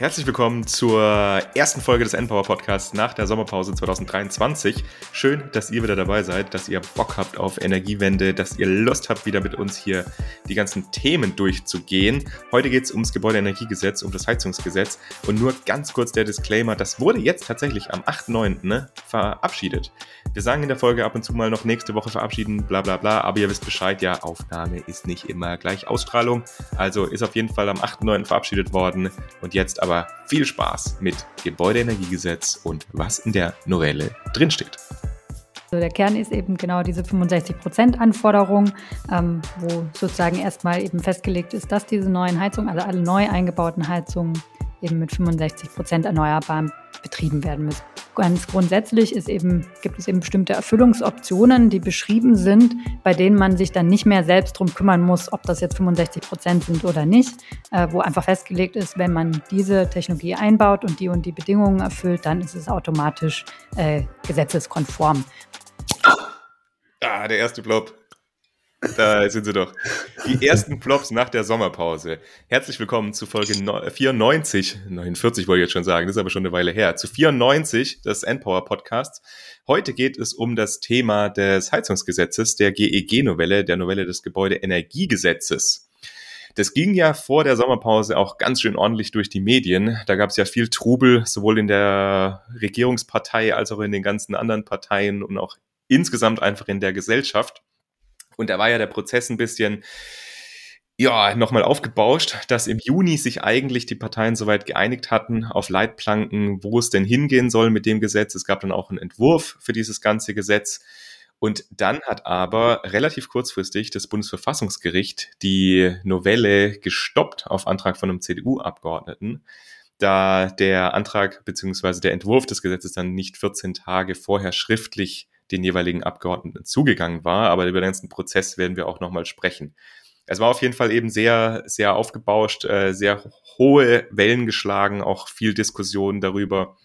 Herzlich willkommen zur ersten Folge des Endpower Podcasts nach der Sommerpause 2023. Schön, dass ihr wieder dabei seid, dass ihr Bock habt auf Energiewende, dass ihr Lust habt, wieder mit uns hier die ganzen Themen durchzugehen. Heute geht es ums Gebäudeenergiegesetz, um das Heizungsgesetz und nur ganz kurz der Disclaimer, das wurde jetzt tatsächlich am 8.9. Ne, verabschiedet. Wir sagen in der Folge ab und zu mal noch nächste Woche verabschieden, bla bla bla, aber ihr wisst Bescheid, ja, Aufnahme ist nicht immer gleich Ausstrahlung. Also ist auf jeden Fall am 8.9. verabschiedet worden und jetzt aber aber viel Spaß mit Gebäudeenergiegesetz und was in der Novelle drinsteht. Also der Kern ist eben genau diese 65%-Anforderung, ähm, wo sozusagen erstmal eben festgelegt ist, dass diese neuen Heizungen, also alle neu eingebauten Heizungen, eben mit 65% erneuerbaren betrieben werden müssen. Ganz grundsätzlich ist eben, gibt es eben bestimmte Erfüllungsoptionen, die beschrieben sind, bei denen man sich dann nicht mehr selbst darum kümmern muss, ob das jetzt 65 Prozent sind oder nicht, äh, wo einfach festgelegt ist, wenn man diese Technologie einbaut und die und die Bedingungen erfüllt, dann ist es automatisch äh, gesetzeskonform. Ah, der erste Blob. Da sind sie doch. Die ersten Plops nach der Sommerpause. Herzlich willkommen zu Folge 94, 49 wollte ich jetzt schon sagen, das ist aber schon eine Weile her, zu 94 des Endpower Podcasts. Heute geht es um das Thema des Heizungsgesetzes, der GEG-Novelle, der Novelle des Gebäudeenergiegesetzes. Das ging ja vor der Sommerpause auch ganz schön ordentlich durch die Medien. Da gab es ja viel Trubel, sowohl in der Regierungspartei als auch in den ganzen anderen Parteien und auch insgesamt einfach in der Gesellschaft. Und da war ja der Prozess ein bisschen, ja, nochmal aufgebauscht, dass im Juni sich eigentlich die Parteien soweit geeinigt hatten auf Leitplanken, wo es denn hingehen soll mit dem Gesetz. Es gab dann auch einen Entwurf für dieses ganze Gesetz. Und dann hat aber relativ kurzfristig das Bundesverfassungsgericht die Novelle gestoppt auf Antrag von einem CDU-Abgeordneten, da der Antrag beziehungsweise der Entwurf des Gesetzes dann nicht 14 Tage vorher schriftlich den jeweiligen Abgeordneten zugegangen war. Aber über den ganzen Prozess werden wir auch nochmal sprechen. Es war auf jeden Fall eben sehr, sehr aufgebauscht, äh, sehr hohe Wellen geschlagen, auch viel Diskussion darüber.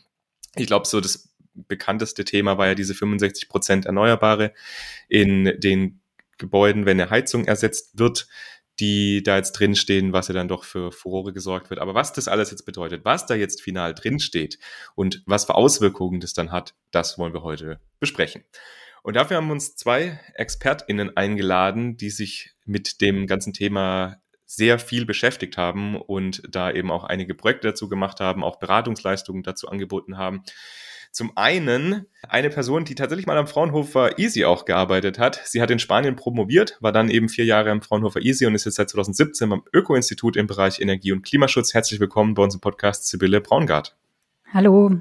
Ich glaube, so das bekannteste Thema war ja diese 65 Prozent Erneuerbare in den Gebäuden, wenn eine Heizung ersetzt wird die da jetzt drinstehen, was ja dann doch für Furore gesorgt wird. Aber was das alles jetzt bedeutet, was da jetzt final drinsteht und was für Auswirkungen das dann hat, das wollen wir heute besprechen. Und dafür haben wir uns zwei ExpertInnen eingeladen, die sich mit dem ganzen Thema sehr viel beschäftigt haben und da eben auch einige Projekte dazu gemacht haben, auch Beratungsleistungen dazu angeboten haben. Zum einen eine Person, die tatsächlich mal am Fraunhofer Easy auch gearbeitet hat. Sie hat in Spanien promoviert, war dann eben vier Jahre am Fraunhofer Easy und ist jetzt seit 2017 beim Öko-Institut im Bereich Energie- und Klimaschutz. Herzlich willkommen bei uns im Podcast Sibylle Braungart. Hallo,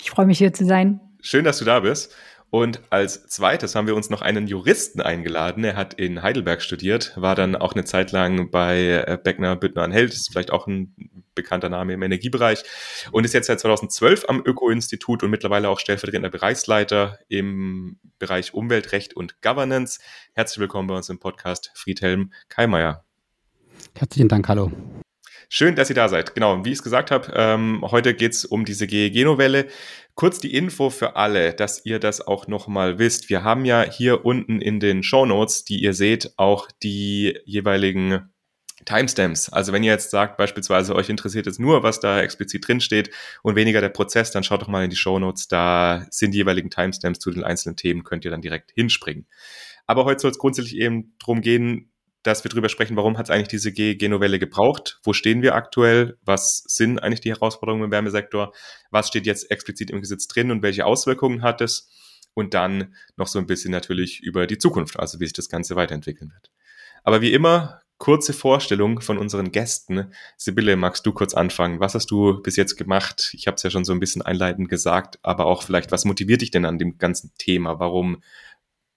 ich freue mich hier zu sein. Schön, dass du da bist. Und als zweites haben wir uns noch einen Juristen eingeladen. Er hat in Heidelberg studiert, war dann auch eine Zeit lang bei äh, Beckner, Büttner und Held, ist vielleicht auch ein bekannter Name im Energiebereich und ist jetzt seit 2012 am Öko-Institut und mittlerweile auch stellvertretender Bereichsleiter im Bereich Umweltrecht und Governance. Herzlich willkommen bei uns im Podcast Friedhelm Keimeyer. Herzlichen Dank, hallo. Schön, dass ihr da seid. Genau, wie ich es gesagt habe, ähm, heute geht es um diese GEG-Novelle. Kurz die Info für alle, dass ihr das auch nochmal wisst. Wir haben ja hier unten in den Show Notes, die ihr seht, auch die jeweiligen Timestamps. Also wenn ihr jetzt sagt, beispielsweise euch interessiert jetzt nur, was da explizit drin steht und weniger der Prozess, dann schaut doch mal in die Show Notes. Da sind die jeweiligen Timestamps zu den einzelnen Themen, könnt ihr dann direkt hinspringen. Aber heute soll es grundsätzlich eben darum gehen, dass wir drüber sprechen, warum hat es eigentlich diese G-Novelle gebraucht? Wo stehen wir aktuell? Was sind eigentlich die Herausforderungen im Wärmesektor? Was steht jetzt explizit im Gesetz drin und welche Auswirkungen hat es? Und dann noch so ein bisschen natürlich über die Zukunft, also wie sich das Ganze weiterentwickeln wird. Aber wie immer, kurze Vorstellung von unseren Gästen. Sibylle, magst du kurz anfangen? Was hast du bis jetzt gemacht? Ich habe es ja schon so ein bisschen einleitend gesagt, aber auch vielleicht, was motiviert dich denn an dem ganzen Thema? Warum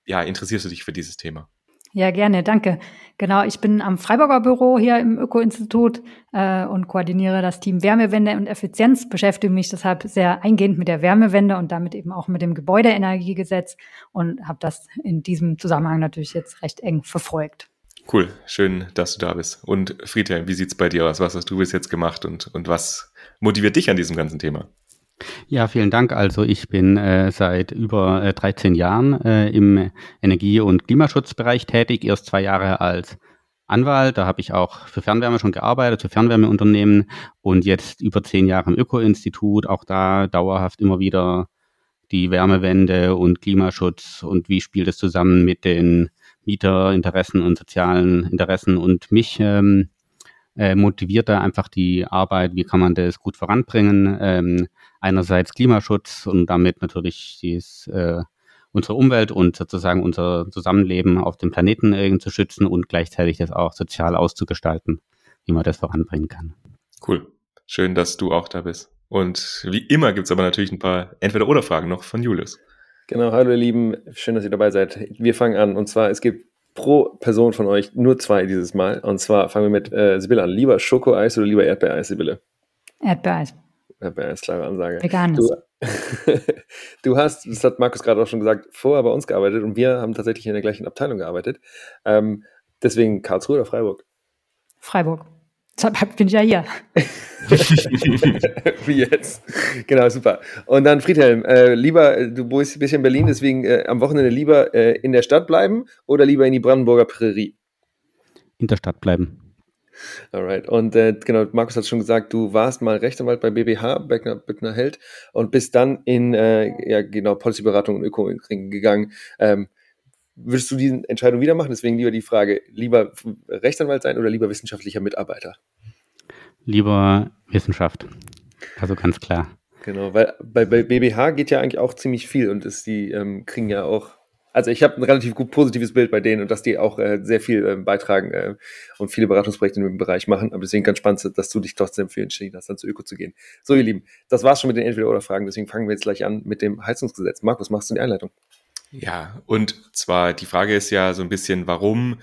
ja, interessierst du dich für dieses Thema? Ja, gerne, danke. Genau, ich bin am Freiburger Büro hier im Öko-Institut äh, und koordiniere das Team Wärmewende und Effizienz, beschäftige mich deshalb sehr eingehend mit der Wärmewende und damit eben auch mit dem Gebäudeenergiegesetz und habe das in diesem Zusammenhang natürlich jetzt recht eng verfolgt. Cool, schön, dass du da bist. Und Friedhelm, wie sieht's bei dir aus? Was hast du bis jetzt gemacht und, und was motiviert dich an diesem ganzen Thema? Ja, vielen Dank. Also ich bin äh, seit über äh, 13 Jahren äh, im Energie- und Klimaschutzbereich tätig. Erst zwei Jahre als Anwalt, da habe ich auch für Fernwärme schon gearbeitet, für Fernwärmeunternehmen und jetzt über zehn Jahre im Öko-Institut, auch da dauerhaft immer wieder die Wärmewende und Klimaschutz und wie spielt es zusammen mit den Mieterinteressen und sozialen Interessen und mich ähm, äh, motiviert da einfach die Arbeit, wie kann man das gut voranbringen. Ähm, einerseits Klimaschutz und damit natürlich dies, äh, unsere Umwelt und sozusagen unser Zusammenleben auf dem Planeten irgendwie zu schützen und gleichzeitig das auch sozial auszugestalten, wie man das voranbringen kann. Cool. Schön, dass du auch da bist. Und wie immer gibt es aber natürlich ein paar Entweder-Oder-Fragen noch von Julius. Genau, hallo ihr Lieben, schön, dass ihr dabei seid. Wir fangen an und zwar, es gibt pro Person von euch nur zwei dieses Mal. Und zwar fangen wir mit äh, Sibylle an. Lieber Schokoeis oder lieber Erdbeereis, Sibylle? Erdbeereis. Erdbeereis, klare Ansage. Veganes. Du, du, hast, das hat Markus gerade auch schon gesagt, vorher bei uns gearbeitet und wir haben tatsächlich in der gleichen Abteilung gearbeitet. Ähm, deswegen Karlsruhe oder Freiburg? Freiburg. Deshalb bin ich ja hier. Wie jetzt. Genau, super. Und dann Friedhelm, äh, lieber, du bist ein bisschen in Berlin, deswegen äh, am Wochenende lieber äh, in der Stadt bleiben oder lieber in die Brandenburger Prärie? In der Stadt bleiben. Alright. Und äh, genau, Markus hat schon gesagt, du warst mal Rechtsanwalt bei BBH, Beckner, Beckner Held, und bist dann in, äh, ja genau, Policyberatung und Öko gegangen. Ähm, würdest du diese Entscheidung wieder machen? Deswegen lieber die Frage, lieber Rechtsanwalt sein oder lieber wissenschaftlicher Mitarbeiter? Lieber Wissenschaft. Also ganz klar. Genau, weil bei, bei BBH geht ja eigentlich auch ziemlich viel und ist, die ähm, kriegen ja auch, also ich habe ein relativ gut positives Bild bei denen und dass die auch äh, sehr viel äh, beitragen äh, und viele Beratungsprojekte in dem Bereich machen. Aber deswegen ganz spannend, dass du dich trotzdem für entschieden hast, dann zu Öko zu gehen. So, ihr Lieben, das war's schon mit den Entweder-Oder-Fragen. Deswegen fangen wir jetzt gleich an mit dem Heizungsgesetz. Markus, machst du die Einleitung? Ja, und zwar die Frage ist ja so ein bisschen, warum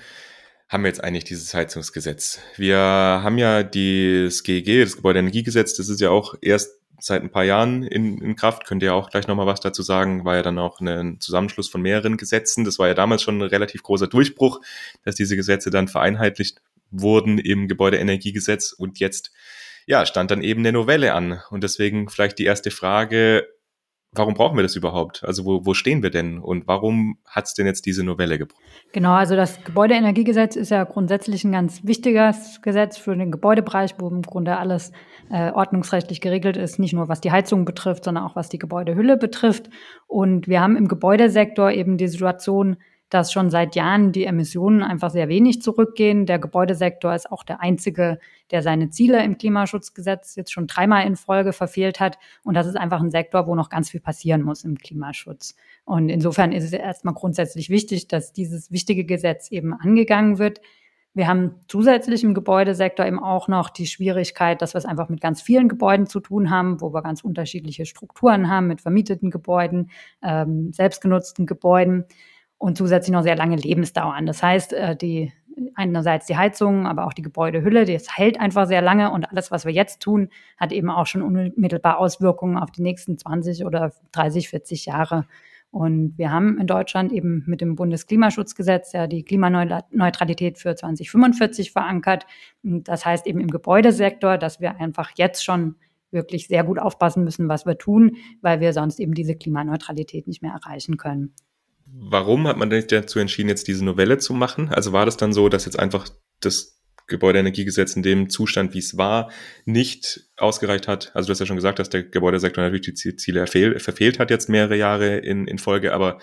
haben wir jetzt eigentlich dieses Heizungsgesetz? Wir haben ja das GEG, das Gebäudeenergiegesetz, das ist ja auch erst seit ein paar Jahren in, in Kraft. Könnt ihr auch gleich nochmal was dazu sagen? War ja dann auch ein Zusammenschluss von mehreren Gesetzen. Das war ja damals schon ein relativ großer Durchbruch, dass diese Gesetze dann vereinheitlicht wurden im Gebäudeenergiegesetz und jetzt ja, stand dann eben eine Novelle an. Und deswegen vielleicht die erste Frage, warum brauchen wir das überhaupt? Also wo, wo stehen wir denn und warum hat es denn jetzt diese Novelle gebraucht? Genau, also das Gebäudeenergiegesetz ist ja grundsätzlich ein ganz wichtiges Gesetz für den Gebäudebereich, wo im Grunde alles äh, ordnungsrechtlich geregelt ist, nicht nur was die Heizung betrifft, sondern auch was die Gebäudehülle betrifft. Und wir haben im Gebäudesektor eben die Situation, dass schon seit Jahren die Emissionen einfach sehr wenig zurückgehen. Der Gebäudesektor ist auch der einzige, der seine Ziele im Klimaschutzgesetz jetzt schon dreimal in Folge verfehlt hat. Und das ist einfach ein Sektor, wo noch ganz viel passieren muss im Klimaschutz. Und insofern ist es erstmal grundsätzlich wichtig, dass dieses wichtige Gesetz eben angegangen wird. Wir haben zusätzlich im Gebäudesektor eben auch noch die Schwierigkeit, dass wir es einfach mit ganz vielen Gebäuden zu tun haben, wo wir ganz unterschiedliche Strukturen haben mit vermieteten Gebäuden, ähm, selbstgenutzten Gebäuden und zusätzlich noch sehr lange Lebensdauern. Das heißt, äh, die einerseits die Heizung, aber auch die Gebäudehülle, das hält einfach sehr lange und alles, was wir jetzt tun, hat eben auch schon unmittelbar Auswirkungen auf die nächsten 20 oder 30, 40 Jahre. Und wir haben in Deutschland eben mit dem Bundesklimaschutzgesetz ja die Klimaneutralität für 2045 verankert. Das heißt eben im Gebäudesektor, dass wir einfach jetzt schon wirklich sehr gut aufpassen müssen, was wir tun, weil wir sonst eben diese Klimaneutralität nicht mehr erreichen können. Warum hat man sich dazu entschieden, jetzt diese Novelle zu machen? Also war das dann so, dass jetzt einfach das Gebäudeenergiegesetz in dem Zustand, wie es war, nicht ausgereicht hat? Also du hast ja schon gesagt, dass der Gebäudesektor natürlich die Ziele verfehlt hat jetzt mehrere Jahre in, in Folge, aber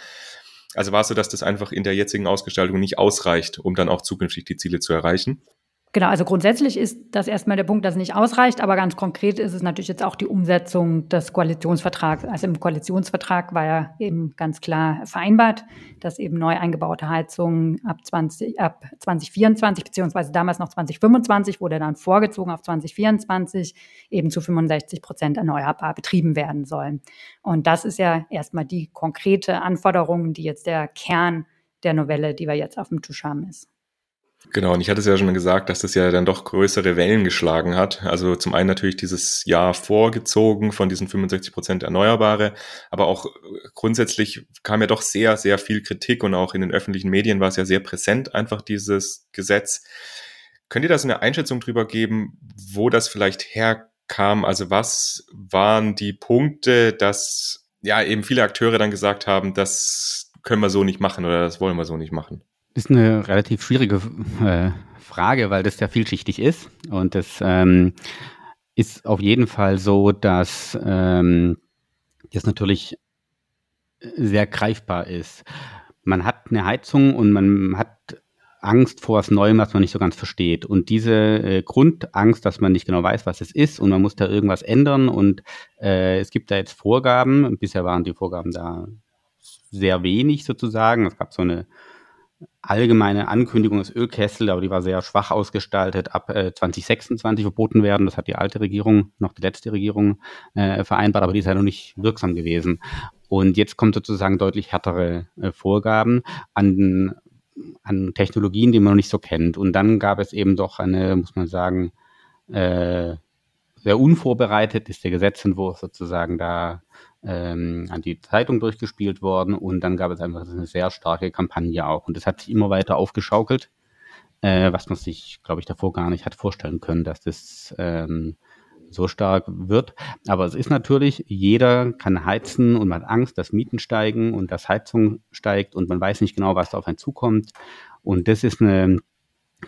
also war es so, dass das einfach in der jetzigen Ausgestaltung nicht ausreicht, um dann auch zukünftig die Ziele zu erreichen? Genau, also grundsätzlich ist das erstmal der Punkt, dass es nicht ausreicht, aber ganz konkret ist es natürlich jetzt auch die Umsetzung des Koalitionsvertrags. Also im Koalitionsvertrag war ja eben ganz klar vereinbart, dass eben neu eingebaute Heizungen ab, 20, ab 2024, beziehungsweise damals noch 2025, wurde dann vorgezogen auf 2024, eben zu 65 Prozent erneuerbar betrieben werden sollen. Und das ist ja erstmal die konkrete Anforderung, die jetzt der Kern der Novelle, die wir jetzt auf dem Tisch haben, ist. Genau, und ich hatte es ja schon gesagt, dass das ja dann doch größere Wellen geschlagen hat. Also zum einen natürlich dieses Jahr vorgezogen von diesen 65 Prozent Erneuerbare, aber auch grundsätzlich kam ja doch sehr, sehr viel Kritik und auch in den öffentlichen Medien war es ja sehr präsent, einfach dieses Gesetz. Könnt ihr da so eine Einschätzung drüber geben, wo das vielleicht herkam? Also was waren die Punkte, dass ja eben viele Akteure dann gesagt haben, das können wir so nicht machen oder das wollen wir so nicht machen? Ist eine relativ schwierige äh, Frage, weil das sehr vielschichtig ist. Und das ähm, ist auf jeden Fall so, dass ähm, das natürlich sehr greifbar ist. Man hat eine Heizung und man hat Angst vor was Neuem, was man nicht so ganz versteht. Und diese äh, Grundangst, dass man nicht genau weiß, was es ist und man muss da irgendwas ändern und äh, es gibt da jetzt Vorgaben. Bisher waren die Vorgaben da sehr wenig sozusagen. Es gab so eine allgemeine Ankündigung des Ölkessel, aber die war sehr schwach ausgestaltet, ab äh, 2026 verboten werden. Das hat die alte Regierung, noch die letzte Regierung äh, vereinbart, aber die ist ja noch nicht wirksam gewesen. Und jetzt kommt sozusagen deutlich härtere äh, Vorgaben an, an Technologien, die man noch nicht so kennt. Und dann gab es eben doch eine, muss man sagen, äh, sehr unvorbereitet ist der Gesetzentwurf sozusagen da ähm, an die Zeitung durchgespielt worden und dann gab es einfach eine sehr starke Kampagne auch. Und das hat sich immer weiter aufgeschaukelt, äh, was man sich, glaube ich, davor gar nicht hat vorstellen können, dass das ähm, so stark wird. Aber es ist natürlich, jeder kann heizen und man hat Angst, dass Mieten steigen und dass Heizung steigt und man weiß nicht genau, was da auf einen zukommt. Und das ist eine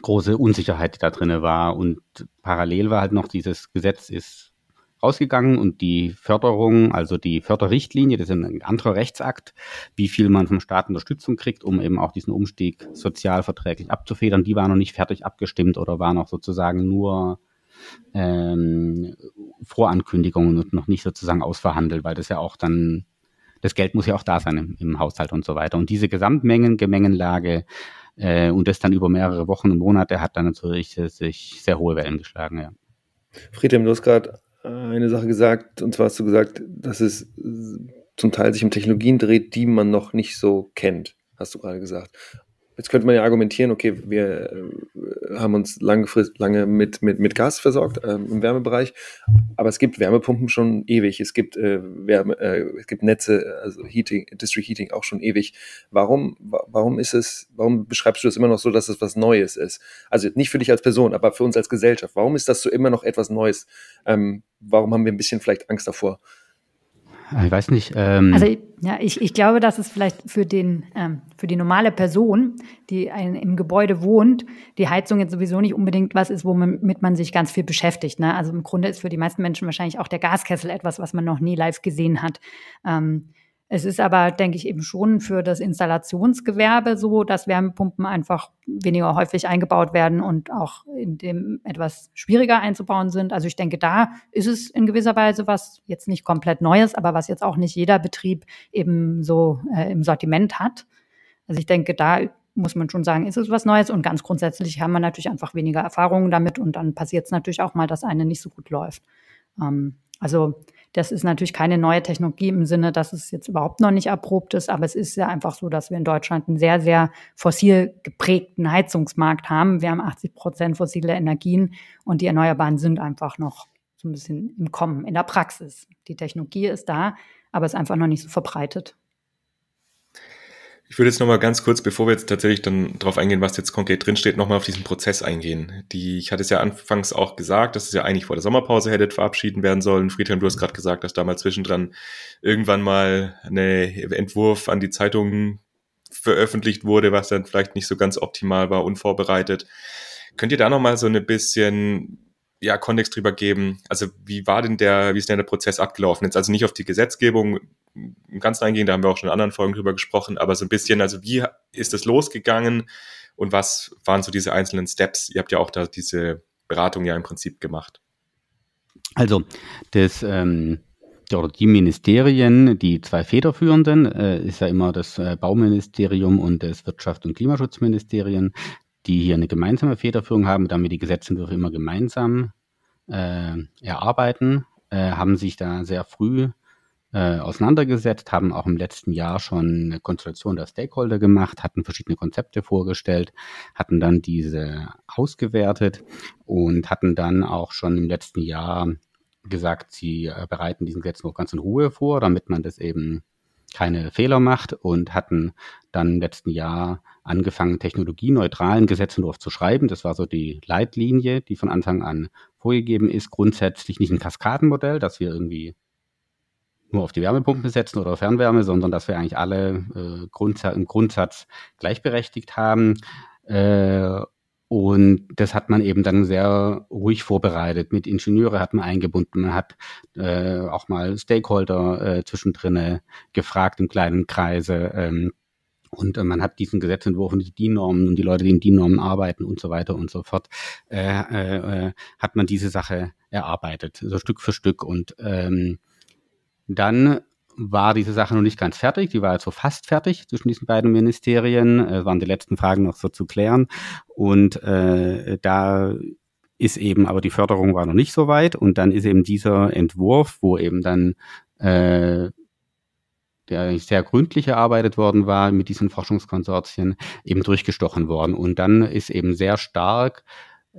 große Unsicherheit, die da drin war. Und parallel war halt noch dieses Gesetz ist rausgegangen und die Förderung, also die Förderrichtlinie, das ist ein anderer Rechtsakt, wie viel man vom Staat Unterstützung kriegt, um eben auch diesen Umstieg sozialverträglich abzufedern, die war noch nicht fertig abgestimmt oder war noch sozusagen nur ähm, Vorankündigungen und noch nicht sozusagen ausverhandelt, weil das ja auch dann, das Geld muss ja auch da sein im, im Haushalt und so weiter. Und diese Gesamtmengen, Gemengenlage äh, und das dann über mehrere Wochen und Monate hat dann natürlich äh, sich sehr hohe Wellen geschlagen, ja. Friedhelm, du hast gerade eine Sache gesagt, und zwar hast du gesagt, dass es zum Teil sich um Technologien dreht, die man noch nicht so kennt, hast du gerade gesagt. Jetzt könnte man ja argumentieren, okay, wir äh, haben uns langfristig lange mit, mit, mit Gas versorgt äh, im Wärmebereich, aber es gibt Wärmepumpen schon ewig, es gibt äh, Wärme, äh, es gibt Netze, also Heating, District Heating auch schon ewig. Warum, warum ist es, warum beschreibst du das immer noch so, dass es was Neues ist? Also nicht für dich als Person, aber für uns als Gesellschaft. Warum ist das so immer noch etwas Neues? Ähm, warum haben wir ein bisschen vielleicht Angst davor? Ich weiß nicht. Ähm also ja, ich, ich glaube, dass es vielleicht für den ähm, für die normale Person, die ein, im Gebäude wohnt, die Heizung jetzt sowieso nicht unbedingt was ist, womit man sich ganz viel beschäftigt. Ne? Also im Grunde ist für die meisten Menschen wahrscheinlich auch der Gaskessel etwas, was man noch nie live gesehen hat. Ähm, es ist aber, denke ich, eben schon für das Installationsgewerbe so, dass Wärmepumpen einfach weniger häufig eingebaut werden und auch in dem etwas schwieriger einzubauen sind. Also ich denke, da ist es in gewisser Weise was jetzt nicht komplett Neues, aber was jetzt auch nicht jeder Betrieb eben so äh, im Sortiment hat. Also ich denke, da muss man schon sagen, ist es was Neues und ganz grundsätzlich haben wir natürlich einfach weniger Erfahrungen damit und dann passiert es natürlich auch mal, dass eine nicht so gut läuft. Ähm, also das ist natürlich keine neue Technologie im Sinne, dass es jetzt überhaupt noch nicht erprobt ist, aber es ist ja einfach so, dass wir in Deutschland einen sehr, sehr fossil geprägten Heizungsmarkt haben. Wir haben 80 Prozent fossile Energien und die Erneuerbaren sind einfach noch so ein bisschen im Kommen, in der Praxis. Die Technologie ist da, aber ist einfach noch nicht so verbreitet. Ich würde jetzt nochmal ganz kurz, bevor wir jetzt tatsächlich dann darauf eingehen, was jetzt konkret drinsteht, nochmal auf diesen Prozess eingehen. Die, ich hatte es ja anfangs auch gesagt, dass es ja eigentlich vor der Sommerpause hätte verabschieden werden sollen. Friedhelm, du hast gerade gesagt, dass damals zwischendran irgendwann mal ein Entwurf an die Zeitungen veröffentlicht wurde, was dann vielleicht nicht so ganz optimal war, unvorbereitet. Könnt ihr da nochmal so ein bisschen ja, Kontext drüber geben? Also wie war denn der, wie ist denn der Prozess abgelaufen? Jetzt also nicht auf die Gesetzgebung im Ganzen eingehen, da haben wir auch schon in anderen Folgen drüber gesprochen, aber so ein bisschen, also wie ist es losgegangen und was waren so diese einzelnen Steps? Ihr habt ja auch da diese Beratung ja im Prinzip gemacht. Also, das, ähm, die Ministerien, die zwei federführenden, äh, ist ja immer das äh, Bauministerium und das Wirtschaft- und Klimaschutzministerium, die hier eine gemeinsame Federführung haben, damit die Gesetzentwürfe immer gemeinsam äh, erarbeiten, äh, haben sich da sehr früh äh, auseinandergesetzt, haben auch im letzten Jahr schon eine Konstellation der Stakeholder gemacht, hatten verschiedene Konzepte vorgestellt, hatten dann diese ausgewertet und hatten dann auch schon im letzten Jahr gesagt, sie äh, bereiten diesen Gesetz noch ganz in Ruhe vor, damit man das eben keine Fehler macht und hatten dann im letzten Jahr angefangen, technologieneutralen Gesetzentwurf zu schreiben. Das war so die Leitlinie, die von Anfang an vorgegeben ist. Grundsätzlich nicht ein Kaskadenmodell, dass wir irgendwie nur auf die Wärmepumpen setzen oder Fernwärme, sondern dass wir eigentlich alle äh, Grundsatz, im Grundsatz gleichberechtigt haben. Äh, und das hat man eben dann sehr ruhig vorbereitet. Mit Ingenieure hat man eingebunden. Man hat äh, auch mal Stakeholder äh, zwischendrin gefragt im kleinen Kreise. Ähm, und äh, man hat diesen Gesetzentwurf und die DIN-Normen und die Leute, die in DIN-Normen arbeiten und so weiter und so fort, äh, äh, hat man diese Sache erarbeitet, so Stück für Stück. Und ähm, dann war diese Sache noch nicht ganz fertig. Die war jetzt so fast fertig zwischen diesen beiden Ministerien. Es äh, waren die letzten Fragen noch so zu klären. Und äh, da ist eben, aber die Förderung war noch nicht so weit. Und dann ist eben dieser Entwurf, wo eben dann äh, der sehr gründlich erarbeitet worden war mit diesen Forschungskonsortien, eben durchgestochen worden. Und dann ist eben sehr stark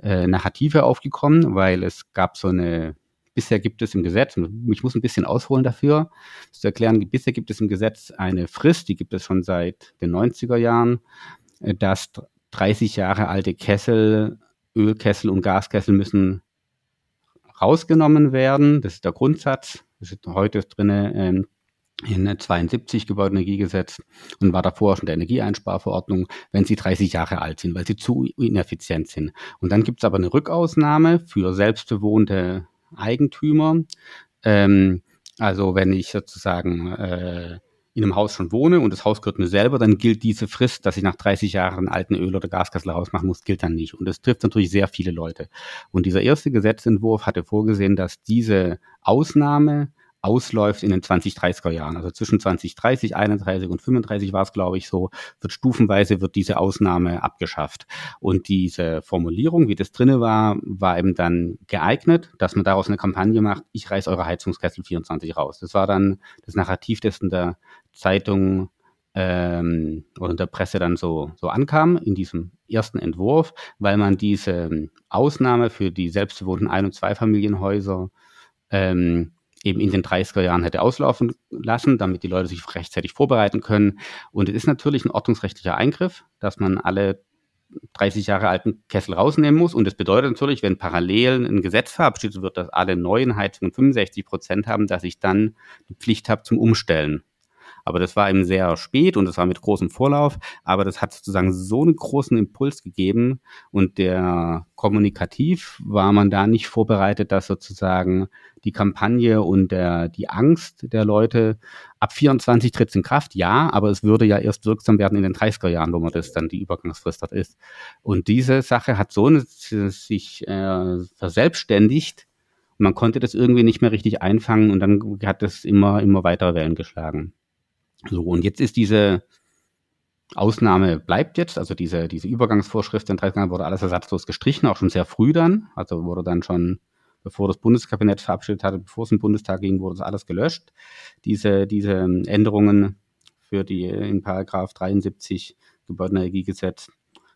äh, Narrative aufgekommen, weil es gab so eine Bisher gibt es im Gesetz, ich muss ein bisschen ausholen dafür, zu erklären, bisher gibt es im Gesetz eine Frist, die gibt es schon seit den 90er Jahren, äh, dass 30 Jahre alte Kessel, Ölkessel und Gaskessel müssen rausgenommen werden. Das ist der Grundsatz. Das ist heute drin ähm, in 72 Gebäudeenergiegesetz und war davor schon der Energieeinsparverordnung, wenn sie 30 Jahre alt sind, weil sie zu ineffizient sind. Und dann gibt es aber eine Rückausnahme für selbstbewohnte Eigentümer. Ähm, also wenn ich sozusagen äh, in einem Haus schon wohne und das Haus gehört mir selber, dann gilt diese Frist, dass ich nach 30 Jahren alten Öl- oder Gaskessel rausmachen muss, gilt dann nicht. Und das trifft natürlich sehr viele Leute. Und dieser erste Gesetzentwurf hatte vorgesehen, dass diese Ausnahme ausläuft in den 2030er Jahren. Also zwischen 2030, 31 und 35 war es, glaube ich, so, wird stufenweise wird diese Ausnahme abgeschafft. Und diese Formulierung, wie das drinne war, war eben dann geeignet, dass man daraus eine Kampagne macht, ich reiß eure Heizungskessel 24 raus. Das war dann das Narrativ, das in der Zeitung ähm, oder in der Presse dann so, so ankam in diesem ersten Entwurf, weil man diese Ausnahme für die selbstbewohnten Ein- und Zweifamilienhäuser ähm, eben in den 30er Jahren hätte auslaufen lassen, damit die Leute sich rechtzeitig vorbereiten können. Und es ist natürlich ein ordnungsrechtlicher Eingriff, dass man alle 30 Jahre alten Kessel rausnehmen muss. Und das bedeutet natürlich, wenn parallel ein Gesetz verabschiedet wird, dass alle neuen Heizungen 65 Prozent haben, dass ich dann die Pflicht habe zum Umstellen. Aber das war eben sehr spät und das war mit großem Vorlauf. Aber das hat sozusagen so einen großen Impuls gegeben und der kommunikativ war man da nicht vorbereitet, dass sozusagen die Kampagne und der, die Angst der Leute ab 24 tritt in Kraft, ja, aber es würde ja erst wirksam werden in den 30er Jahren, wo man das dann die Übergangsfrist dort ist. Und diese Sache hat so eine, sich äh, verselbstständigt, man konnte das irgendwie nicht mehr richtig einfangen und dann hat es immer, immer weitere Wellen geschlagen. So, und jetzt ist diese Ausnahme bleibt jetzt, also diese, diese Übergangsvorschrift in 30 Jahren wurde alles ersatzlos gestrichen, auch schon sehr früh dann, also wurde dann schon, bevor das Bundeskabinett verabschiedet hatte, bevor es im Bundestag ging, wurde das alles gelöscht. Diese, diese Änderungen für die in Paragraph 73 Gebäudeenergiegesetz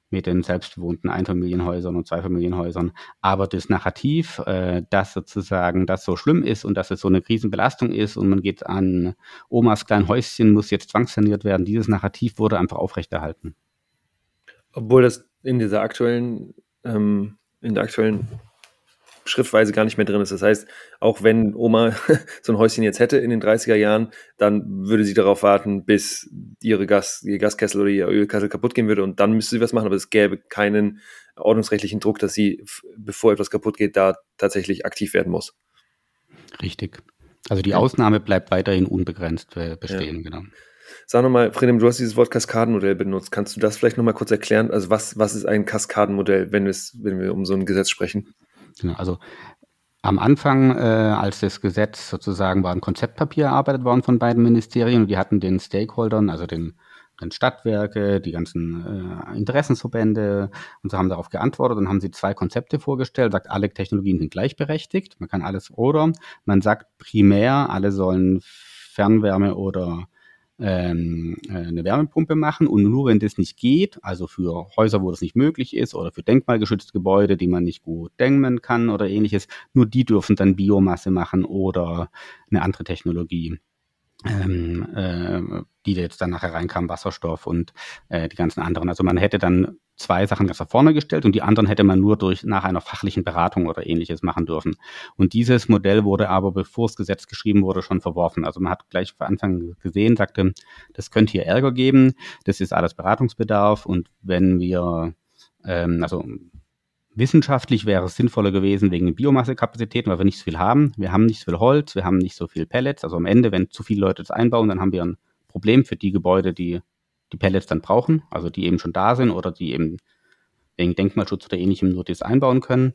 mit den selbstbewohnten Einfamilienhäusern und Zweifamilienhäusern. Aber das Narrativ, äh, dass sozusagen das so schlimm ist und dass es so eine Krisenbelastung ist und man geht an Omas klein Häuschen, muss jetzt zwangssaniert werden, dieses Narrativ wurde einfach aufrechterhalten. Obwohl das in dieser aktuellen, ähm, in der aktuellen schriftweise gar nicht mehr drin ist. Das heißt, auch wenn Oma so ein Häuschen jetzt hätte in den 30er Jahren, dann würde sie darauf warten, bis ihre Gas, ihr Gaskessel oder ihr Ölkessel kaputt gehen würde und dann müsste sie was machen, aber es gäbe keinen ordnungsrechtlichen Druck, dass sie, bevor etwas kaputt geht, da tatsächlich aktiv werden muss. Richtig. Also die Ausnahme bleibt weiterhin unbegrenzt äh, bestehen, ja. genau. Sag nochmal, Fredim, du hast dieses Wort Kaskadenmodell benutzt. Kannst du das vielleicht nochmal kurz erklären? Also was, was ist ein Kaskadenmodell, wenn, wenn wir um so ein Gesetz sprechen? Genau, also am Anfang, äh, als das Gesetz sozusagen war ein Konzeptpapier erarbeitet worden von beiden Ministerien und die hatten den Stakeholdern, also den, den Stadtwerke, die ganzen äh, Interessensverbände und so haben darauf geantwortet und haben sie zwei Konzepte vorgestellt, sagt, alle Technologien sind gleichberechtigt, man kann alles oder man sagt primär, alle sollen Fernwärme oder ähm, äh, eine Wärmepumpe machen und nur wenn das nicht geht, also für Häuser, wo das nicht möglich ist oder für denkmalgeschützte Gebäude, die man nicht gut dämmen kann oder ähnliches, nur die dürfen dann Biomasse machen oder eine andere Technologie. Ähm, äh, die jetzt dann nachher reinkam, Wasserstoff und äh, die ganzen anderen. Also man hätte dann zwei Sachen ganz nach vorne gestellt und die anderen hätte man nur durch nach einer fachlichen Beratung oder ähnliches machen dürfen. Und dieses Modell wurde aber, bevor das Gesetz geschrieben wurde, schon verworfen. Also man hat gleich von Anfang gesehen, sagte, das könnte hier Ärger geben, das ist alles Beratungsbedarf und wenn wir, ähm, also Wissenschaftlich wäre es sinnvoller gewesen wegen Biomassekapazitäten, weil wir nicht so viel haben. Wir haben nicht so viel Holz, wir haben nicht so viel Pellets. Also am Ende, wenn zu viele Leute das einbauen, dann haben wir ein Problem für die Gebäude, die die Pellets dann brauchen, also die eben schon da sind oder die eben wegen Denkmalschutz oder ähnlichem nur das einbauen können.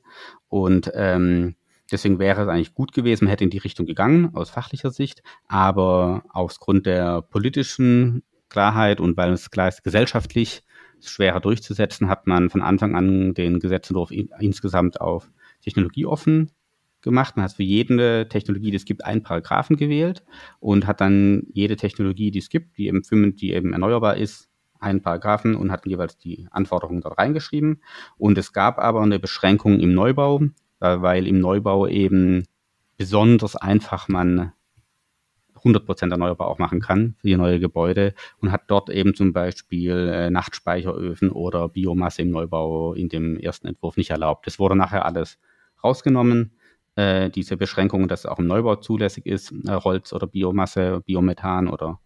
Und ähm, deswegen wäre es eigentlich gut gewesen, man hätte in die Richtung gegangen, aus fachlicher Sicht, aber aus Grund der politischen Klarheit und weil es klar ist, gesellschaftlich schwerer durchzusetzen, hat man von Anfang an den Gesetzentwurf insgesamt auf technologieoffen gemacht. Man hat für jede Technologie, die es gibt, einen Paragraphen gewählt und hat dann jede Technologie, die es gibt, die eben, die eben erneuerbar ist, einen Paragraphen und hat jeweils die Anforderungen dort reingeschrieben. Und es gab aber eine Beschränkung im Neubau, weil im Neubau eben besonders einfach man 100% erneuerbar auch machen kann für die neue Gebäude und hat dort eben zum Beispiel äh, Nachtspeicheröfen oder Biomasse im Neubau in dem ersten Entwurf nicht erlaubt. Das wurde nachher alles rausgenommen äh, diese Beschränkung, dass auch im Neubau zulässig ist, äh, Holz oder Biomasse, Biomethan oder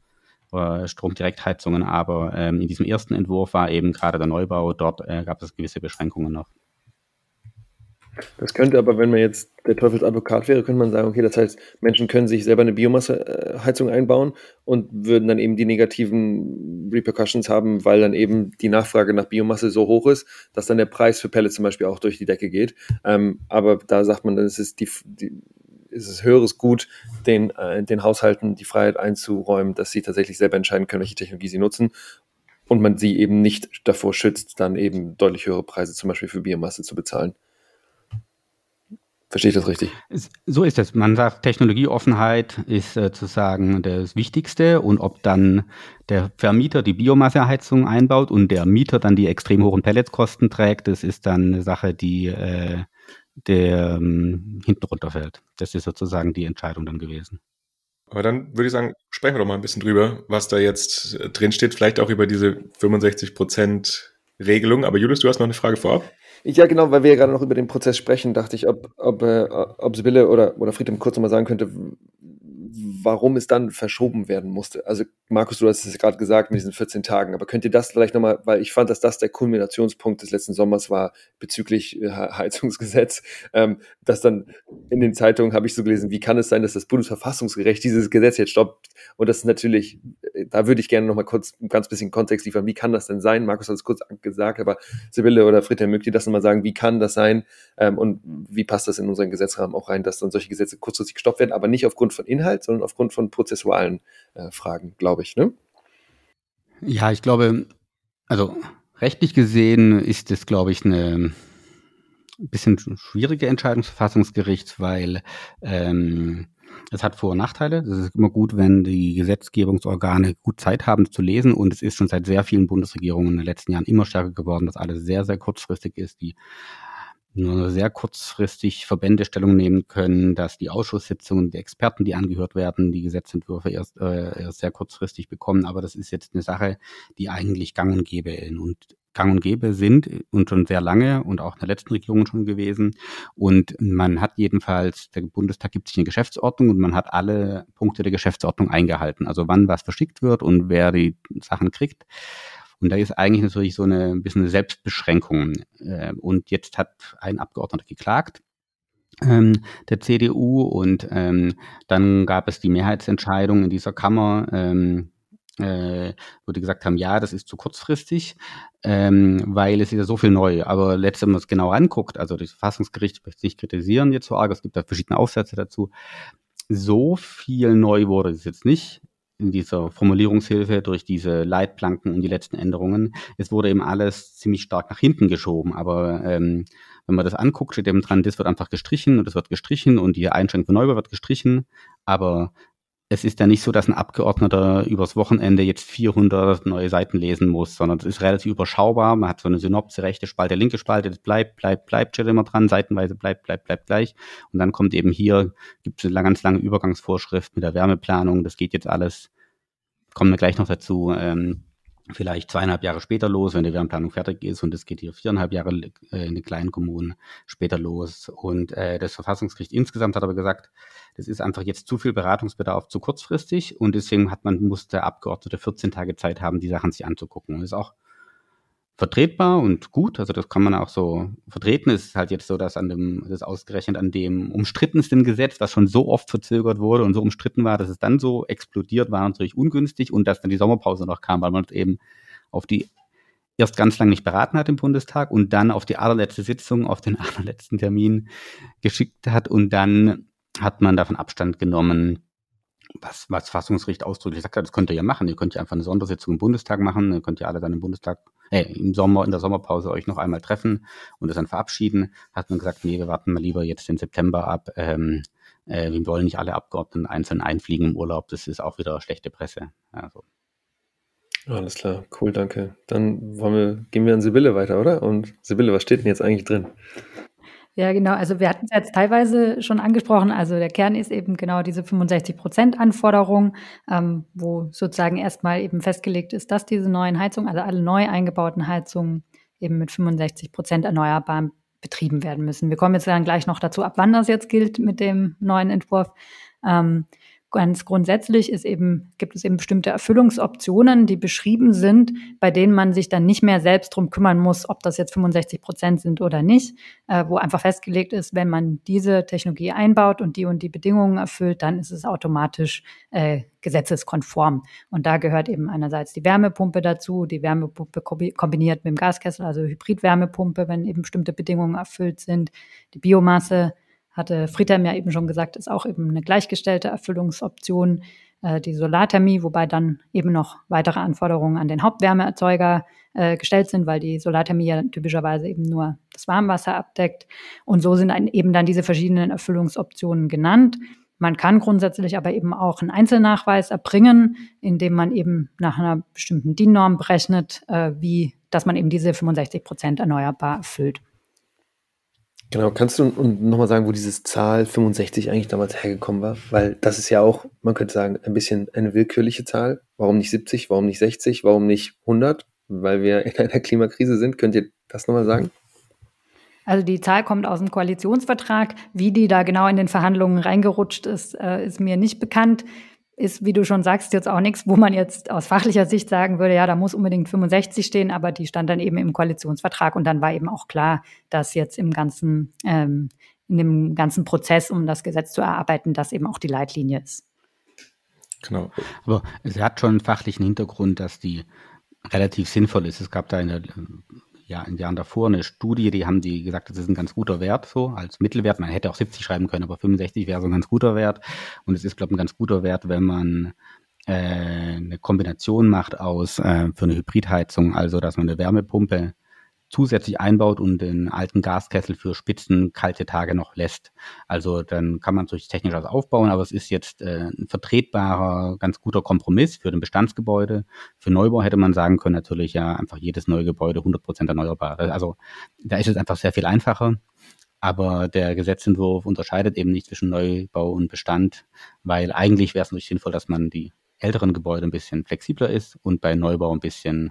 äh, Stromdirektheizungen, aber ähm, in diesem ersten Entwurf war eben gerade der Neubau, dort äh, gab es gewisse Beschränkungen noch. Das könnte aber, wenn man jetzt der Teufelsadvokat wäre, könnte man sagen, okay, das heißt, Menschen können sich selber eine Biomasseheizung einbauen und würden dann eben die negativen Repercussions haben, weil dann eben die Nachfrage nach Biomasse so hoch ist, dass dann der Preis für Pellets zum Beispiel auch durch die Decke geht. Ähm, aber da sagt man, dann ist es die, die ist es höheres Gut, den, äh, den Haushalten die Freiheit einzuräumen, dass sie tatsächlich selber entscheiden können, welche Technologie sie nutzen und man sie eben nicht davor schützt, dann eben deutlich höhere Preise zum Beispiel für Biomasse zu bezahlen. Verstehe ich das richtig? So ist es. Man sagt, Technologieoffenheit ist äh, sozusagen das Wichtigste und ob dann der Vermieter die Biomasseheizung einbaut und der Mieter dann die extrem hohen Pelletskosten trägt, das ist dann eine Sache, die äh, der ähm, hinten runterfällt. Das ist sozusagen die Entscheidung dann gewesen. Aber dann würde ich sagen, sprechen wir doch mal ein bisschen drüber, was da jetzt äh, drin steht, vielleicht auch über diese 65 Prozent Regelung. Aber Julius, du hast noch eine Frage vorab? Ja, genau, weil wir ja gerade noch über den Prozess sprechen, dachte ich, ob, ob, äh, ob Sibylle oder, oder Friedhelm kurz nochmal sagen könnte, warum es dann verschoben werden musste. Also Markus, du hast es gerade gesagt mit diesen 14 Tagen, aber könnt ihr das vielleicht nochmal, weil ich fand, dass das der Kulminationspunkt des letzten Sommers war bezüglich äh, Heizungsgesetz, ähm, dass dann in den Zeitungen habe ich so gelesen, wie kann es sein, dass das Bundesverfassungsgericht dieses Gesetz jetzt stoppt? Und das ist natürlich, äh, da würde ich gerne nochmal kurz ein ganz bisschen Kontext liefern. Wie kann das denn sein? Markus hat es kurz gesagt, aber Sibylle oder Friedhelm, mögt ihr das nochmal sagen? Wie kann das sein? Ähm, und wie passt das in unseren Gesetzrahmen auch rein, dass dann solche Gesetze kurzfristig gestoppt werden, aber nicht aufgrund von Inhalt, sondern aufgrund von prozessualen äh, Fragen, glaube ich. Ne? Ja, ich glaube, also rechtlich gesehen ist es, glaube ich, eine bisschen schwierige Entscheidung des Verfassungsgerichts, weil ähm, es hat Vor- und Nachteile. Es ist immer gut, wenn die Gesetzgebungsorgane gut Zeit haben zu lesen und es ist schon seit sehr vielen Bundesregierungen in den letzten Jahren immer stärker geworden, dass alles sehr, sehr kurzfristig ist. Die nur sehr kurzfristig Verbände Stellung nehmen können, dass die Ausschusssitzungen, die Experten, die angehört werden, die Gesetzentwürfe erst, äh, erst sehr kurzfristig bekommen. Aber das ist jetzt eine Sache, die eigentlich gang und gäbe in und gang und gäbe sind und schon sehr lange und auch in der letzten Regierung schon gewesen. Und man hat jedenfalls, der Bundestag gibt sich eine Geschäftsordnung und man hat alle Punkte der Geschäftsordnung eingehalten. Also wann was verschickt wird und wer die Sachen kriegt. Und da ist eigentlich natürlich so eine ein bisschen eine Selbstbeschränkung. Äh, und jetzt hat ein Abgeordneter geklagt, ähm, der CDU, und ähm, dann gab es die Mehrheitsentscheidung in dieser Kammer, ähm, äh, wo die gesagt haben, ja, das ist zu kurzfristig, ähm, weil es ist ja so viel neu. Aber letztendlich, wenn man es genau anguckt, also das Verfassungsgericht möchte sich kritisieren jetzt so arg, es gibt da verschiedene Aufsätze dazu. So viel neu wurde es jetzt nicht in dieser Formulierungshilfe durch diese Leitplanken und die letzten Änderungen. Es wurde eben alles ziemlich stark nach hinten geschoben, aber ähm, wenn man das anguckt, steht eben dran, das wird einfach gestrichen und das wird gestrichen und die Einschränkung für Neubau wird gestrichen, aber es ist ja nicht so, dass ein Abgeordneter übers Wochenende jetzt 400 neue Seiten lesen muss, sondern es ist relativ überschaubar. Man hat so eine Synopse, rechte Spalte, linke Spalte, das bleibt, bleibt, bleibt, steht immer dran, seitenweise bleibt, bleibt, bleibt gleich. Und dann kommt eben hier, gibt es eine ganz lange Übergangsvorschrift mit der Wärmeplanung. Das geht jetzt alles, kommen wir gleich noch dazu. Ähm, vielleicht zweieinhalb Jahre später los, wenn die Wärmeplanung fertig ist und es geht hier viereinhalb Jahre äh, in den kleinen Kommunen später los. Und äh, das Verfassungsgericht insgesamt hat aber gesagt, das ist einfach jetzt zu viel Beratungsbedarf zu kurzfristig und deswegen hat man, muss der Abgeordnete 14 Tage Zeit haben, die Sachen sich anzugucken. Und ist auch vertretbar und gut. Also das kann man auch so vertreten. Es ist halt jetzt so, dass an dem, das ausgerechnet an dem umstrittensten Gesetz, was schon so oft verzögert wurde und so umstritten war, dass es dann so explodiert war, natürlich ungünstig und dass dann die Sommerpause noch kam, weil man es eben auf die erst ganz lange nicht beraten hat im Bundestag und dann auf die allerletzte Sitzung, auf den allerletzten Termin geschickt hat und dann hat man davon Abstand genommen, was, was Fassungsgericht ausdrücklich sagt, das könnt ihr ja machen. Ihr könnt ja einfach eine Sondersitzung im Bundestag machen, ihr könnt ja alle dann im Bundestag, äh, im Sommer, in der Sommerpause euch noch einmal treffen und es dann verabschieden. Hat man gesagt, nee, wir warten mal lieber jetzt den September ab. Ähm, äh, wir wollen nicht alle Abgeordneten einzeln einfliegen im Urlaub. Das ist auch wieder schlechte Presse. Also. Alles klar, cool, danke. Dann wollen wir, gehen wir an Sibylle weiter, oder? Und Sibylle, was steht denn jetzt eigentlich drin? Ja, genau. Also wir hatten es jetzt teilweise schon angesprochen. Also der Kern ist eben genau diese 65 Prozent Anforderung, ähm, wo sozusagen erstmal eben festgelegt ist, dass diese neuen Heizungen, also alle neu eingebauten Heizungen eben mit 65 Prozent erneuerbaren betrieben werden müssen. Wir kommen jetzt dann gleich noch dazu, ab wann das jetzt gilt mit dem neuen Entwurf. Ähm, Ganz grundsätzlich ist eben, gibt es eben bestimmte Erfüllungsoptionen, die beschrieben sind, bei denen man sich dann nicht mehr selbst drum kümmern muss, ob das jetzt 65 Prozent sind oder nicht, äh, wo einfach festgelegt ist, wenn man diese Technologie einbaut und die und die Bedingungen erfüllt, dann ist es automatisch äh, gesetzeskonform. Und da gehört eben einerseits die Wärmepumpe dazu, die Wärmepumpe kombiniert mit dem Gaskessel, also Hybridwärmepumpe, wenn eben bestimmte Bedingungen erfüllt sind, die Biomasse, hatte Friedhelm ja eben schon gesagt, ist auch eben eine gleichgestellte Erfüllungsoption, äh, die Solarthermie, wobei dann eben noch weitere Anforderungen an den Hauptwärmeerzeuger äh, gestellt sind, weil die Solarthermie ja typischerweise eben nur das Warmwasser abdeckt. Und so sind eben dann diese verschiedenen Erfüllungsoptionen genannt. Man kann grundsätzlich aber eben auch einen Einzelnachweis erbringen, indem man eben nach einer bestimmten DIN-Norm berechnet, äh, wie, dass man eben diese 65 Prozent erneuerbar erfüllt. Genau, kannst du nochmal sagen, wo diese Zahl 65 eigentlich damals hergekommen war? Weil das ist ja auch, man könnte sagen, ein bisschen eine willkürliche Zahl. Warum nicht 70? Warum nicht 60? Warum nicht 100? Weil wir in einer Klimakrise sind. Könnt ihr das nochmal sagen? Also die Zahl kommt aus dem Koalitionsvertrag. Wie die da genau in den Verhandlungen reingerutscht ist, äh, ist mir nicht bekannt ist, wie du schon sagst, jetzt auch nichts, wo man jetzt aus fachlicher Sicht sagen würde, ja, da muss unbedingt 65 stehen, aber die stand dann eben im Koalitionsvertrag und dann war eben auch klar, dass jetzt im ganzen, ähm, in dem ganzen Prozess, um das Gesetz zu erarbeiten, das eben auch die Leitlinie ist. Genau. Aber es hat schon einen fachlichen Hintergrund, dass die relativ sinnvoll ist. Es gab da eine ja, in Jahren davor eine Studie, die haben die gesagt, das ist ein ganz guter Wert so als Mittelwert. Man hätte auch 70 schreiben können, aber 65 wäre so ein ganz guter Wert. Und es ist, glaube ich, ein ganz guter Wert, wenn man äh, eine Kombination macht aus äh, für eine Hybridheizung, also dass man eine Wärmepumpe zusätzlich einbaut und den alten Gaskessel für Spitzen kalte Tage noch lässt. Also dann kann man durch technisch was aufbauen, aber es ist jetzt äh, ein vertretbarer, ganz guter Kompromiss für den Bestandsgebäude. Für Neubau hätte man sagen können, natürlich ja einfach jedes neue Gebäude 100% erneuerbar. Also da ist es einfach sehr viel einfacher. Aber der Gesetzentwurf unterscheidet eben nicht zwischen Neubau und Bestand, weil eigentlich wäre es natürlich sinnvoll, dass man die älteren Gebäude ein bisschen flexibler ist und bei Neubau ein bisschen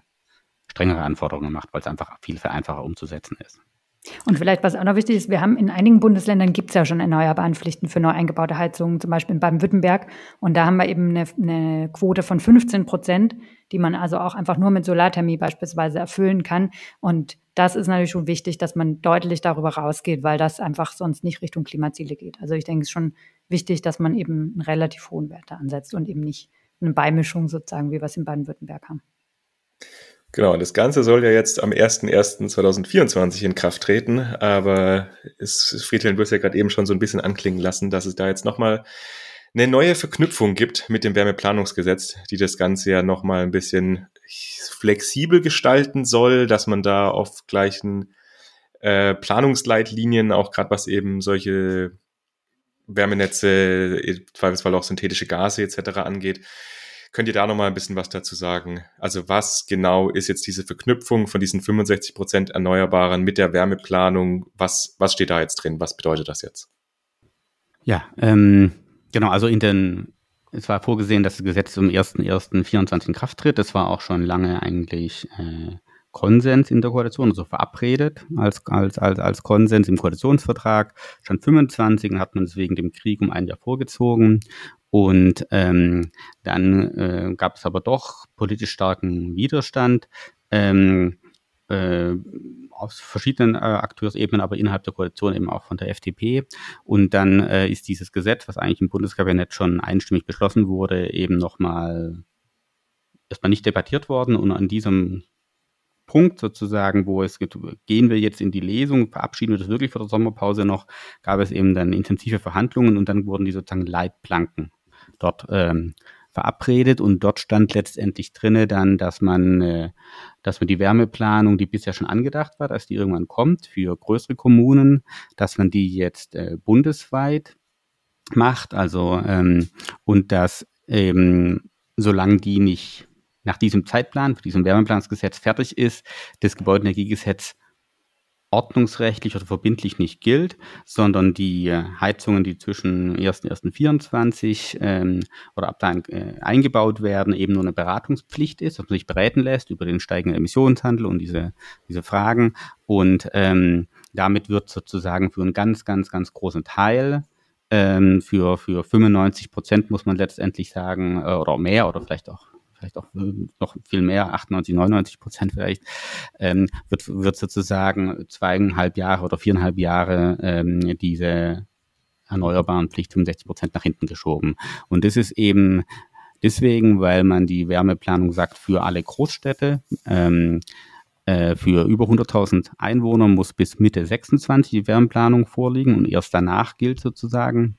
strengere Anforderungen macht, weil es einfach viel einfacher umzusetzen ist. Und vielleicht, was auch noch wichtig ist, wir haben in einigen Bundesländern gibt es ja schon erneuerbaren Pflichten für neu eingebaute Heizungen, zum Beispiel in Baden-Württemberg. Und da haben wir eben eine, eine, Quote von 15 Prozent, die man also auch einfach nur mit Solarthermie beispielsweise erfüllen kann. Und das ist natürlich schon wichtig, dass man deutlich darüber rausgeht, weil das einfach sonst nicht Richtung Klimaziele geht. Also ich denke, es ist schon wichtig, dass man eben einen relativ hohen Wert ansetzt und eben nicht eine Beimischung sozusagen, wie wir es in Baden-Württemberg haben. Genau, und das Ganze soll ja jetzt am 01.01.2024 in Kraft treten, aber ist, Friedhelm, du hast ja gerade eben schon so ein bisschen anklingen lassen, dass es da jetzt nochmal eine neue Verknüpfung gibt mit dem Wärmeplanungsgesetz, die das Ganze ja nochmal ein bisschen flexibel gestalten soll, dass man da auf gleichen äh, Planungsleitlinien, auch gerade was eben solche Wärmenetze, zweifelsfall auch synthetische Gase etc. angeht, Könnt ihr da nochmal ein bisschen was dazu sagen? Also was genau ist jetzt diese Verknüpfung von diesen 65 Prozent Erneuerbaren mit der Wärmeplanung? Was, was steht da jetzt drin? Was bedeutet das jetzt? Ja, ähm, genau, also in den es war vorgesehen, dass das Gesetz zum 1.1.24 in Kraft tritt. Das war auch schon lange eigentlich äh, Konsens in der Koalition, also verabredet als, als, als, als Konsens im Koalitionsvertrag. Schon 25 hat man es wegen dem Krieg um ein Jahr vorgezogen. Und ähm, dann äh, gab es aber doch politisch starken Widerstand. Ähm, äh, aus verschiedenen äh, Akteursebenen, aber innerhalb der Koalition eben auch von der FDP. Und dann äh, ist dieses Gesetz, was eigentlich im Bundeskabinett schon einstimmig beschlossen wurde, eben nochmal erstmal nicht debattiert worden. Und an diesem Punkt sozusagen, wo es geht, gehen wir jetzt in die Lesung, verabschieden wir das wirklich vor der Sommerpause noch, gab es eben dann intensive Verhandlungen und dann wurden die sozusagen Leitplanken dort ähm, verabredet und dort stand letztendlich drinne dann, dass man, äh, dass man die Wärmeplanung, die bisher schon angedacht war, dass die irgendwann kommt für größere Kommunen, dass man die jetzt äh, bundesweit macht, also ähm, und dass eben solange die nicht nach diesem Zeitplan, für diesem Wärmeplanungsgesetz fertig ist, das Gebäudeenergiegesetz ordnungsrechtlich oder verbindlich nicht gilt, sondern die äh, Heizungen, die zwischen 1.1.24 ähm, oder ab da äh, eingebaut werden, eben nur eine Beratungspflicht ist, dass man sich beraten lässt über den steigenden Emissionshandel und diese, diese Fragen. Und ähm, damit wird sozusagen für einen ganz, ganz, ganz großen Teil ähm, für, für 95 Prozent muss man letztendlich sagen, äh, oder mehr oder vielleicht auch vielleicht auch noch viel mehr, 98, 99 Prozent vielleicht, ähm, wird, wird sozusagen zweieinhalb Jahre oder viereinhalb Jahre ähm, diese erneuerbaren Pflicht 65 Prozent nach hinten geschoben. Und das ist eben deswegen, weil man die Wärmeplanung sagt, für alle Großstädte, ähm, äh, für über 100.000 Einwohner muss bis Mitte 26 die Wärmeplanung vorliegen und erst danach gilt sozusagen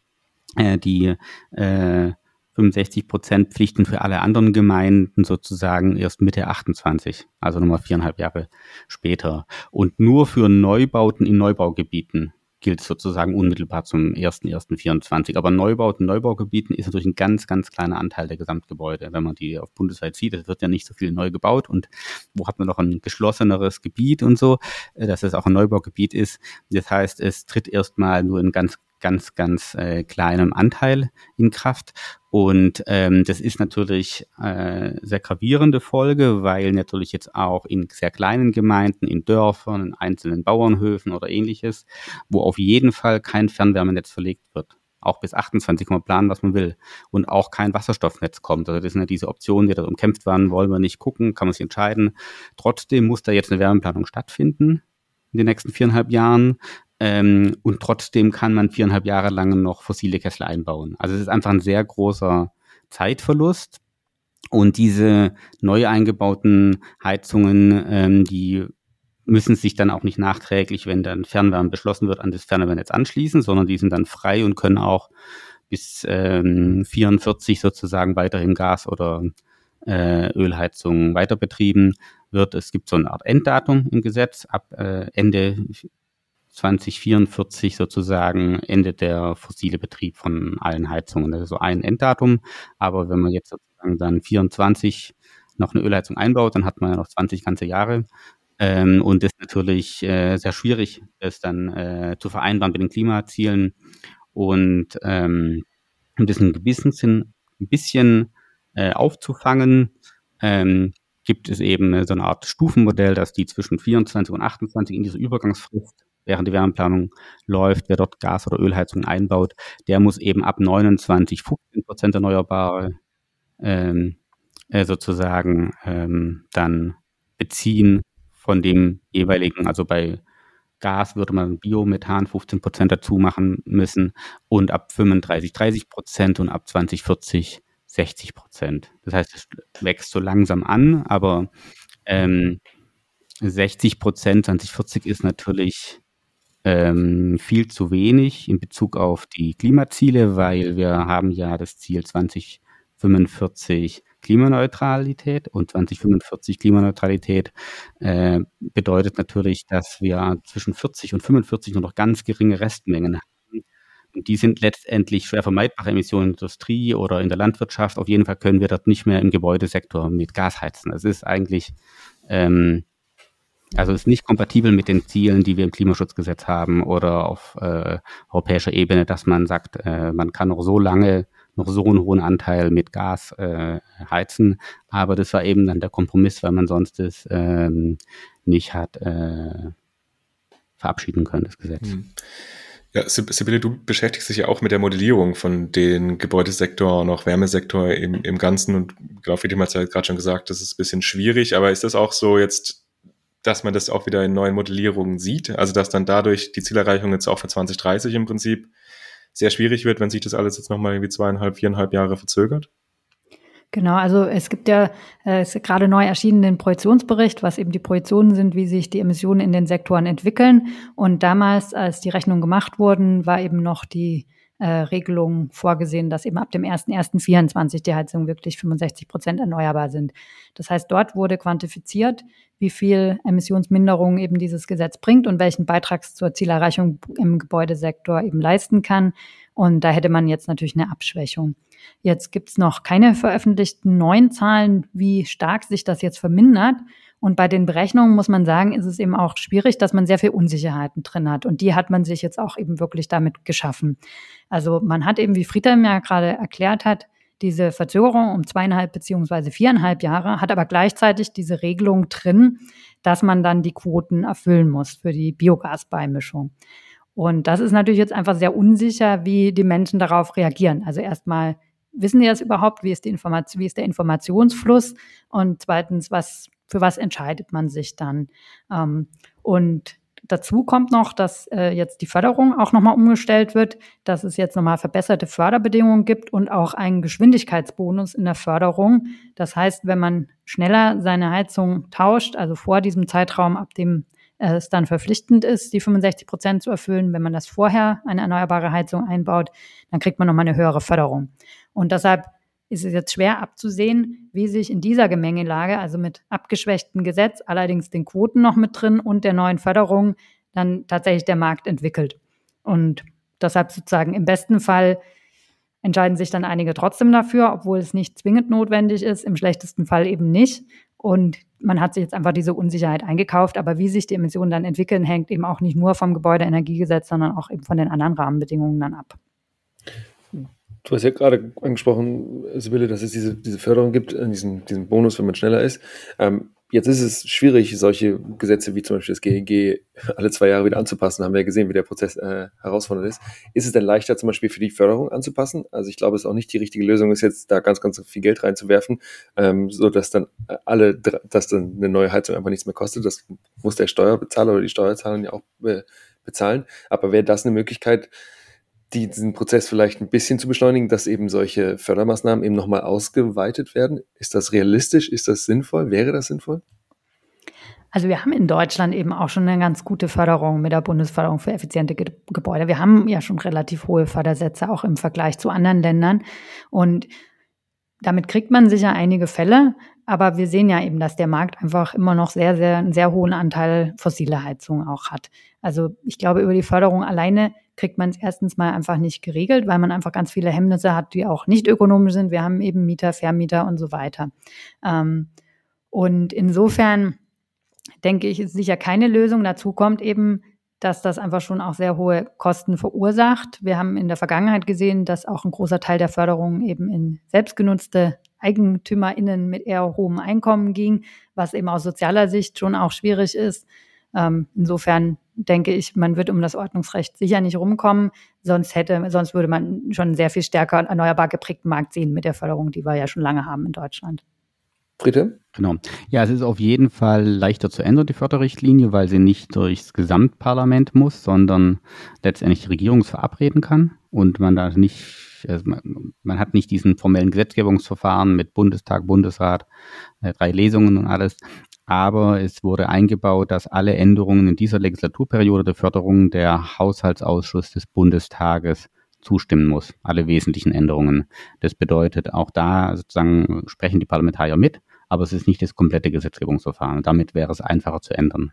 äh, die äh, 65 Prozent Pflichten für alle anderen Gemeinden sozusagen erst Mitte 28, also nochmal viereinhalb Jahre später. Und nur für Neubauten in Neubaugebieten gilt sozusagen unmittelbar zum 1.1.24. Aber Neubauten, Neubaugebieten ist natürlich ein ganz, ganz kleiner Anteil der Gesamtgebäude. Wenn man die auf Bundesweit sieht, es wird ja nicht so viel neu gebaut und wo hat man noch ein geschlosseneres Gebiet und so, äh, dass es auch ein Neubaugebiet ist. Das heißt, es tritt erstmal nur in ganz ganz, ganz äh, kleinem Anteil in Kraft. Und ähm, das ist natürlich äh, sehr gravierende Folge, weil natürlich jetzt auch in sehr kleinen Gemeinden, in Dörfern, in einzelnen Bauernhöfen oder ähnliches, wo auf jeden Fall kein Fernwärmenetz verlegt wird. Auch bis 28 kann man planen, was man will. Und auch kein Wasserstoffnetz kommt. Also das sind ja diese Optionen, die da umkämpft werden, wollen wir nicht gucken, kann man sich entscheiden. Trotzdem muss da jetzt eine Wärmeplanung stattfinden in den nächsten viereinhalb Jahren. Ähm, und trotzdem kann man viereinhalb Jahre lang noch fossile Kessel einbauen. Also es ist einfach ein sehr großer Zeitverlust. Und diese neu eingebauten Heizungen, ähm, die müssen sich dann auch nicht nachträglich, wenn dann Fernwärme beschlossen wird, an das Fernwärmenetz anschließen, sondern die sind dann frei und können auch bis ähm, 44 sozusagen weiterhin Gas- oder äh, Ölheizung weiter betrieben wird. Es gibt so eine Art Enddatum im Gesetz. Ab äh, Ende 2044 sozusagen endet der fossile Betrieb von allen Heizungen. Das ist so ein Enddatum. Aber wenn man jetzt sozusagen dann 24 noch eine Ölheizung einbaut, dann hat man ja noch 20 ganze Jahre. Ähm, und ist natürlich äh, sehr schwierig, das dann äh, zu vereinbaren mit den Klimazielen. Und ähm, um das in gewissem Sinn ein bisschen äh, aufzufangen, ähm, gibt es eben so eine Art Stufenmodell, dass die zwischen 24 und 28 in dieser Übergangsfrist während die Wärmeplanung läuft, wer dort Gas- oder Ölheizung einbaut, der muss eben ab 29 15 Prozent erneuerbare ähm, äh, sozusagen ähm, dann beziehen von dem jeweiligen, also bei Gas würde man Biomethan 15 Prozent dazu machen müssen und ab 35 30 Prozent und ab 2040 60 Prozent. Das heißt, es wächst so langsam an, aber ähm, 60 Prozent 2040 ist natürlich ähm, viel zu wenig in Bezug auf die Klimaziele, weil wir haben ja das Ziel 2045 Klimaneutralität und 2045 Klimaneutralität äh, bedeutet natürlich, dass wir zwischen 40 und 45 nur noch ganz geringe Restmengen haben. Und die sind letztendlich schwer vermeidbare Emissionen in der Industrie oder in der Landwirtschaft. Auf jeden Fall können wir dort nicht mehr im Gebäudesektor mit Gas heizen. Das ist eigentlich ähm, also ist nicht kompatibel mit den Zielen, die wir im Klimaschutzgesetz haben oder auf äh, europäischer Ebene, dass man sagt, äh, man kann noch so lange noch so einen hohen Anteil mit Gas äh, heizen. Aber das war eben dann der Kompromiss, weil man sonst es ähm, nicht hat äh, verabschieden können, das Gesetz. Mhm. Ja, Sibylle, du beschäftigst dich ja auch mit der Modellierung von den Gebäudesektor und auch Wärmesektor im, im Ganzen und glaube, wie hat ja gerade schon gesagt, das ist ein bisschen schwierig, aber ist das auch so jetzt, dass man das auch wieder in neuen Modellierungen sieht? Also, dass dann dadurch die Zielerreichung jetzt auch für 2030 im Prinzip sehr schwierig wird, wenn sich das alles jetzt nochmal irgendwie zweieinhalb, viereinhalb Jahre verzögert? Genau, also es gibt ja äh, ist gerade neu erschienen den Projektionsbericht, was eben die Projektionen sind, wie sich die Emissionen in den Sektoren entwickeln. Und damals, als die Rechnungen gemacht wurden, war eben noch die äh, Regelung vorgesehen, dass eben ab dem 1.1.24 die Heizungen wirklich 65 Prozent erneuerbar sind. Das heißt, dort wurde quantifiziert, wie viel Emissionsminderung eben dieses Gesetz bringt und welchen Beitrag zur Zielerreichung im Gebäudesektor eben leisten kann. Und da hätte man jetzt natürlich eine Abschwächung. Jetzt gibt's noch keine veröffentlichten neuen Zahlen, wie stark sich das jetzt vermindert. Und bei den Berechnungen muss man sagen, ist es eben auch schwierig, dass man sehr viel Unsicherheiten drin hat. Und die hat man sich jetzt auch eben wirklich damit geschaffen. Also man hat eben, wie Friedhelm ja gerade erklärt hat, diese Verzögerung um zweieinhalb beziehungsweise viereinhalb Jahre, hat aber gleichzeitig diese Regelung drin, dass man dann die Quoten erfüllen muss für die Biogasbeimischung. Und das ist natürlich jetzt einfach sehr unsicher, wie die Menschen darauf reagieren. Also erstmal wissen die das überhaupt? Wie ist, die Information, wie ist der Informationsfluss? Und zweitens, was, für was entscheidet man sich dann? Ähm, und dazu kommt noch, dass äh, jetzt die Förderung auch nochmal umgestellt wird, dass es jetzt nochmal verbesserte Förderbedingungen gibt und auch einen Geschwindigkeitsbonus in der Förderung. Das heißt, wenn man schneller seine Heizung tauscht, also vor diesem Zeitraum, ab dem es dann verpflichtend ist, die 65 Prozent zu erfüllen, wenn man das vorher eine erneuerbare Heizung einbaut, dann kriegt man nochmal eine höhere Förderung. Und deshalb ist es jetzt schwer abzusehen, wie sich in dieser Gemengelage, also mit abgeschwächtem Gesetz, allerdings den Quoten noch mit drin und der neuen Förderung, dann tatsächlich der Markt entwickelt. Und deshalb sozusagen im besten Fall entscheiden sich dann einige trotzdem dafür, obwohl es nicht zwingend notwendig ist, im schlechtesten Fall eben nicht. Und man hat sich jetzt einfach diese Unsicherheit eingekauft. Aber wie sich die Emissionen dann entwickeln, hängt eben auch nicht nur vom Gebäudeenergiegesetz, sondern auch eben von den anderen Rahmenbedingungen dann ab. Du hast ja gerade angesprochen, Sibylle, dass es diese, diese Förderung gibt, äh, diesen, diesen Bonus, wenn man schneller ist. Ähm, jetzt ist es schwierig, solche Gesetze wie zum Beispiel das GEG alle zwei Jahre wieder anzupassen. Haben wir ja gesehen, wie der Prozess äh, herausfordernd ist. Ist es denn leichter, zum Beispiel für die Förderung anzupassen? Also ich glaube, es ist auch nicht die richtige Lösung, ist jetzt da ganz, ganz viel Geld reinzuwerfen, ähm, so dann alle, dass dann eine neue Heizung einfach nichts mehr kostet. Das muss der Steuerbezahler oder die Steuerzahler ja auch äh, bezahlen. Aber wäre das eine Möglichkeit, diesen Prozess vielleicht ein bisschen zu beschleunigen, dass eben solche Fördermaßnahmen eben nochmal ausgeweitet werden? Ist das realistisch? Ist das sinnvoll? Wäre das sinnvoll? Also wir haben in Deutschland eben auch schon eine ganz gute Förderung mit der Bundesförderung für effiziente Ge Gebäude. Wir haben ja schon relativ hohe Fördersätze auch im Vergleich zu anderen Ländern. Und damit kriegt man sicher einige Fälle, aber wir sehen ja eben, dass der Markt einfach immer noch sehr, sehr, einen sehr hohen Anteil fossile Heizungen auch hat. Also ich glaube, über die Förderung alleine kriegt man es erstens mal einfach nicht geregelt, weil man einfach ganz viele Hemmnisse hat, die auch nicht ökonomisch sind. Wir haben eben Mieter, Vermieter und so weiter. Ähm, und insofern denke ich, ist sicher keine Lösung. Dazu kommt eben, dass das einfach schon auch sehr hohe Kosten verursacht. Wir haben in der Vergangenheit gesehen, dass auch ein großer Teil der Förderung eben in selbstgenutzte EigentümerInnen mit eher hohem Einkommen ging, was eben aus sozialer Sicht schon auch schwierig ist. Ähm, insofern denke ich, man wird um das Ordnungsrecht sicher nicht rumkommen. Sonst hätte, sonst würde man schon einen sehr viel stärker erneuerbar geprägten Markt sehen mit der Förderung, die wir ja schon lange haben in Deutschland. Britte? Genau. Ja, es ist auf jeden Fall leichter zu ändern, die Förderrichtlinie, weil sie nicht durchs Gesamtparlament muss, sondern letztendlich die Regierung verabreden kann und man da nicht, also man, man, hat nicht diesen formellen Gesetzgebungsverfahren mit Bundestag, Bundesrat, äh, drei Lesungen und alles, aber es wurde eingebaut, dass alle Änderungen in dieser Legislaturperiode der Förderung der Haushaltsausschuss des Bundestages zustimmen muss, alle wesentlichen Änderungen. Das bedeutet, auch da sozusagen sprechen die Parlamentarier mit, aber es ist nicht das komplette Gesetzgebungsverfahren. Damit wäre es einfacher zu ändern.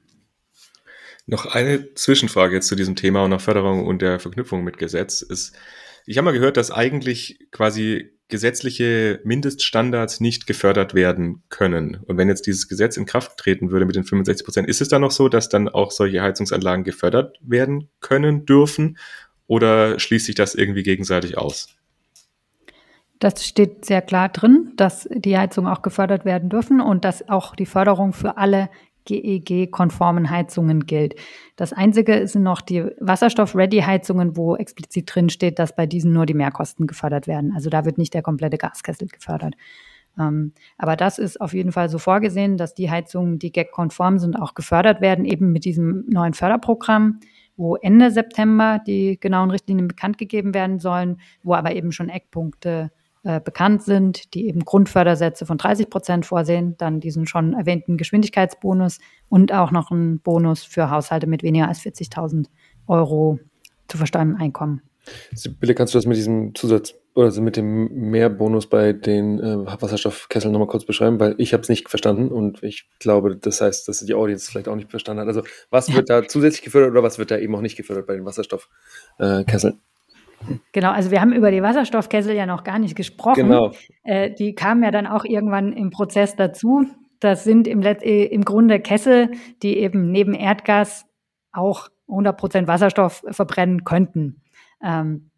Noch eine Zwischenfrage jetzt zu diesem Thema und nach Förderung und der Verknüpfung mit Gesetz ist, ich habe mal gehört, dass eigentlich quasi gesetzliche Mindeststandards nicht gefördert werden können. Und wenn jetzt dieses Gesetz in Kraft treten würde mit den 65 Prozent, ist es dann noch so, dass dann auch solche Heizungsanlagen gefördert werden können dürfen? Oder schließt sich das irgendwie gegenseitig aus? Das steht sehr klar drin, dass die Heizungen auch gefördert werden dürfen und dass auch die Förderung für alle GEG-konformen Heizungen gilt. Das Einzige sind noch die Wasserstoff-Ready-Heizungen, wo explizit drin steht, dass bei diesen nur die Mehrkosten gefördert werden. Also da wird nicht der komplette Gaskessel gefördert. Ähm, aber das ist auf jeden Fall so vorgesehen, dass die Heizungen, die GEG-konform sind, auch gefördert werden, eben mit diesem neuen Förderprogramm, wo Ende September die genauen Richtlinien bekannt gegeben werden sollen, wo aber eben schon Eckpunkte äh, bekannt sind, die eben Grundfördersätze von 30 Prozent vorsehen, dann diesen schon erwähnten Geschwindigkeitsbonus und auch noch einen Bonus für Haushalte mit weniger als 40.000 Euro zu versteuerndem Einkommen. Sibylle, kannst du das mit diesem Zusatz oder also mit dem Mehrbonus bei den äh, Wasserstoffkesseln nochmal kurz beschreiben? Weil ich habe es nicht verstanden und ich glaube, das heißt, dass die Audience vielleicht auch nicht verstanden hat. Also was wird da zusätzlich gefördert oder was wird da eben auch nicht gefördert bei den Wasserstoffkesseln? Äh, Genau, also wir haben über die Wasserstoffkessel ja noch gar nicht gesprochen. Genau. Äh, die kamen ja dann auch irgendwann im Prozess dazu. Das sind im, Let äh, im Grunde Kessel, die eben neben Erdgas auch 100% Wasserstoff verbrennen könnten. Ähm,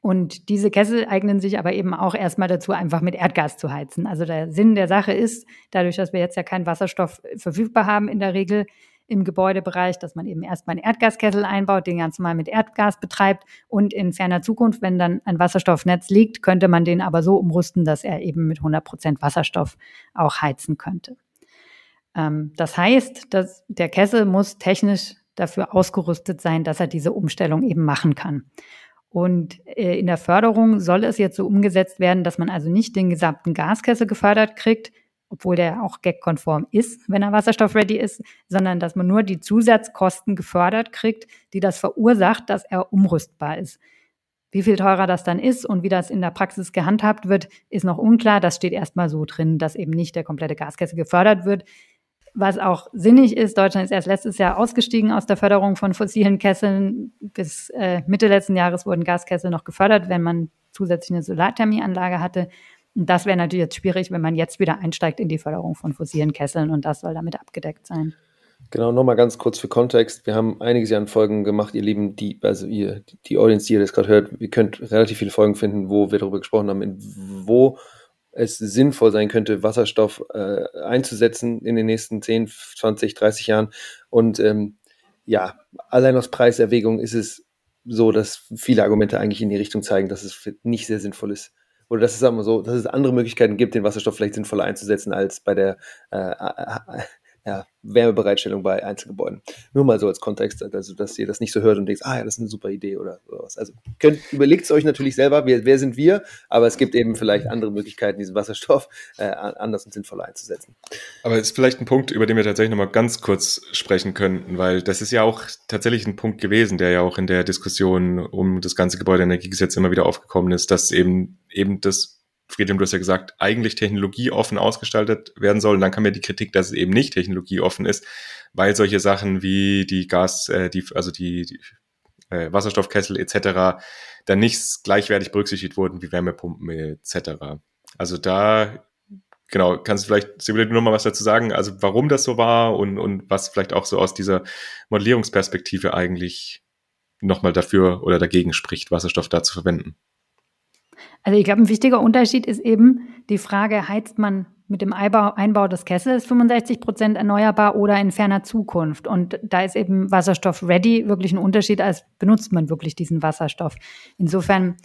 und diese Kessel eignen sich aber eben auch erstmal dazu, einfach mit Erdgas zu heizen. Also der Sinn der Sache ist, dadurch, dass wir jetzt ja keinen Wasserstoff verfügbar haben in der Regel, im Gebäudebereich, dass man eben erstmal einen Erdgaskessel einbaut, den ganz normal mit Erdgas betreibt und in ferner Zukunft, wenn dann ein Wasserstoffnetz liegt, könnte man den aber so umrüsten, dass er eben mit 100 Prozent Wasserstoff auch heizen könnte. Ähm, das heißt, dass der Kessel muss technisch dafür ausgerüstet sein, dass er diese Umstellung eben machen kann. Und äh, in der Förderung soll es jetzt so umgesetzt werden, dass man also nicht den gesamten Gaskessel gefördert kriegt, obwohl der auch gag-konform ist, wenn er wasserstoff-ready ist, sondern dass man nur die Zusatzkosten gefördert kriegt, die das verursacht, dass er umrüstbar ist. Wie viel teurer das dann ist und wie das in der Praxis gehandhabt wird, ist noch unklar. Das steht erstmal so drin, dass eben nicht der komplette Gaskessel gefördert wird. Was auch sinnig ist, Deutschland ist erst letztes Jahr ausgestiegen aus der Förderung von fossilen Kesseln. Bis äh, Mitte letzten Jahres wurden Gaskessel noch gefördert, wenn man zusätzlich eine Solarthermieanlage hatte. Das wäre natürlich jetzt schwierig, wenn man jetzt wieder einsteigt in die Förderung von fossilen Kesseln und das soll damit abgedeckt sein. Genau, nochmal ganz kurz für Kontext. Wir haben einiges an Folgen gemacht, ihr Lieben, die, also ihr, die Audience, die ihr das gerade hört, ihr könnt relativ viele Folgen finden, wo wir darüber gesprochen haben, wo es sinnvoll sein könnte, Wasserstoff äh, einzusetzen in den nächsten 10, 20, 30 Jahren. Und ähm, ja, allein aus Preiserwägung ist es so, dass viele Argumente eigentlich in die Richtung zeigen, dass es nicht sehr sinnvoll ist, oder dass es, sagen wir so, dass es andere Möglichkeiten gibt, den Wasserstoff vielleicht sinnvoller einzusetzen als bei der äh, äh, ja, Wärmebereitstellung bei Einzelgebäuden. Nur mal so als Kontext, also dass ihr das nicht so hört und denkt, ah ja, das ist eine super Idee oder sowas. Also überlegt es euch natürlich selber, wer, wer, sind wir, aber es gibt eben vielleicht andere Möglichkeiten, diesen Wasserstoff äh, anders und sinnvoller einzusetzen. Aber es ist vielleicht ein Punkt, über den wir tatsächlich nochmal ganz kurz sprechen könnten, weil das ist ja auch tatsächlich ein Punkt gewesen, der ja auch in der Diskussion um das ganze Gebäudeenergiegesetz immer wieder aufgekommen ist, dass eben eben das Friedhelm, du hast ja gesagt, eigentlich technologieoffen ausgestaltet werden soll. Und dann kam ja die Kritik, dass es eben nicht technologieoffen ist, weil solche Sachen wie die Gas, äh, die, also die, die äh, Wasserstoffkessel etc. dann nicht gleichwertig berücksichtigt wurden wie Wärmepumpen etc. Also da, genau, kannst du vielleicht, Sibylle, nur mal was dazu sagen, also warum das so war und, und was vielleicht auch so aus dieser Modellierungsperspektive eigentlich nochmal dafür oder dagegen spricht, Wasserstoff da zu verwenden. Also ich glaube, ein wichtiger Unterschied ist eben die Frage, heizt man mit dem Einbau des Kessels 65 Prozent erneuerbar oder in ferner Zukunft? Und da ist eben Wasserstoff ready wirklich ein Unterschied, als benutzt man wirklich diesen Wasserstoff. Insofern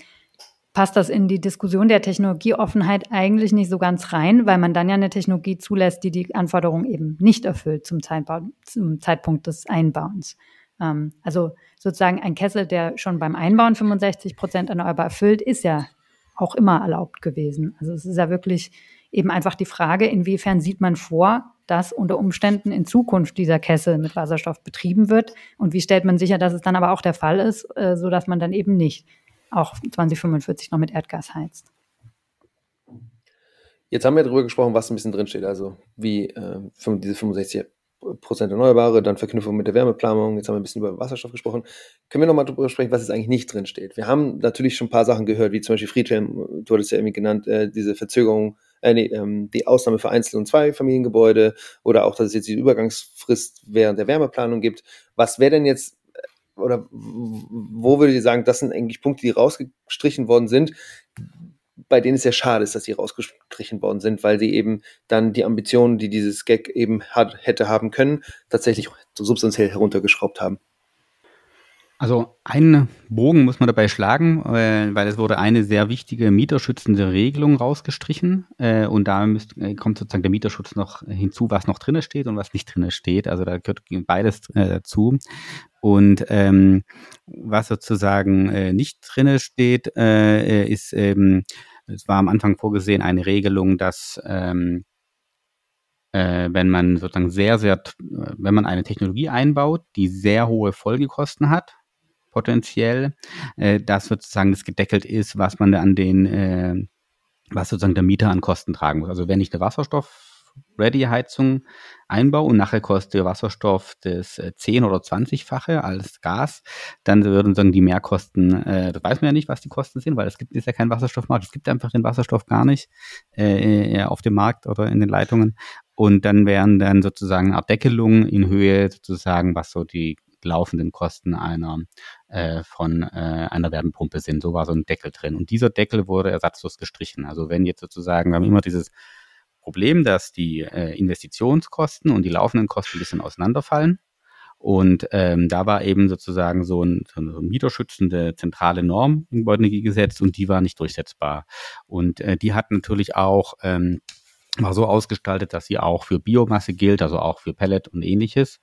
passt das in die Diskussion der Technologieoffenheit eigentlich nicht so ganz rein, weil man dann ja eine Technologie zulässt, die die Anforderungen eben nicht erfüllt zum, Zeitbau, zum Zeitpunkt des Einbauens. Ähm, also sozusagen ein Kessel, der schon beim Einbauen 65 Prozent erneuerbar erfüllt, ist ja auch immer erlaubt gewesen. Also es ist ja wirklich eben einfach die Frage, inwiefern sieht man vor, dass unter Umständen in Zukunft dieser Kessel mit Wasserstoff betrieben wird und wie stellt man sicher, dass es dann aber auch der Fall ist, äh, so dass man dann eben nicht auch 2045 noch mit Erdgas heizt. Jetzt haben wir darüber gesprochen, was ein bisschen drinsteht, also wie äh, diese 65 Prozent Erneuerbare, dann Verknüpfung mit der Wärmeplanung. Jetzt haben wir ein bisschen über Wasserstoff gesprochen. Können wir nochmal darüber sprechen, was jetzt eigentlich nicht drin steht? Wir haben natürlich schon ein paar Sachen gehört, wie zum Beispiel Friedhelm, du hattest ja irgendwie genannt, äh, diese Verzögerung, äh, nee, ähm, die Ausnahme für Einzel- und Zweifamiliengebäude oder auch, dass es jetzt die Übergangsfrist während der Wärmeplanung gibt. Was wäre denn jetzt, äh, oder wo würdet ihr sagen, das sind eigentlich Punkte, die rausgestrichen worden sind, bei denen es ja schade ist, dass sie rausgestrichen worden sind, weil sie eben dann die Ambitionen, die dieses Gag eben hat, hätte haben können, tatsächlich so substanziell heruntergeschraubt haben. Also einen Bogen muss man dabei schlagen, äh, weil es wurde eine sehr wichtige mieterschützende Regelung rausgestrichen äh, und da äh, kommt sozusagen der Mieterschutz noch hinzu, was noch drinne steht und was nicht drinne steht. Also da gehört beides dazu. Und ähm, was sozusagen nicht drinne steht, ist eben, es war am Anfang vorgesehen eine Regelung, dass ähm, äh, wenn man sozusagen sehr, sehr, wenn man eine Technologie einbaut, die sehr hohe Folgekosten hat, potenziell, äh, das sozusagen das gedeckelt ist, was man an den, äh, was sozusagen der Mieter an Kosten tragen muss. Also wenn ich eine Wasserstoff-Ready-Heizung einbaue und nachher kostet Wasserstoff das äh, 10- oder 20-fache als Gas, dann würden sagen die Mehrkosten, äh, das weiß man ja nicht, was die Kosten sind, weil es gibt ist ja kein Wasserstoffmarkt, es gibt einfach den Wasserstoff gar nicht äh, äh auf dem Markt oder in den Leitungen. Und dann wären dann sozusagen Abdeckelungen in Höhe sozusagen, was so die laufenden Kosten einer äh, von äh, einer Wärmepumpe sind. So war so ein Deckel drin. Und dieser Deckel wurde ersatzlos gestrichen. Also wenn jetzt sozusagen, wir haben immer dieses Problem, dass die äh, Investitionskosten und die laufenden Kosten ein bisschen auseinanderfallen. Und ähm, da war eben sozusagen so, ein, so eine mieterschützende zentrale Norm im Gebäudeenergiegesetz und die war nicht durchsetzbar. Und äh, die hat natürlich auch ähm, war so ausgestaltet, dass sie auch für Biomasse gilt, also auch für Pellet und ähnliches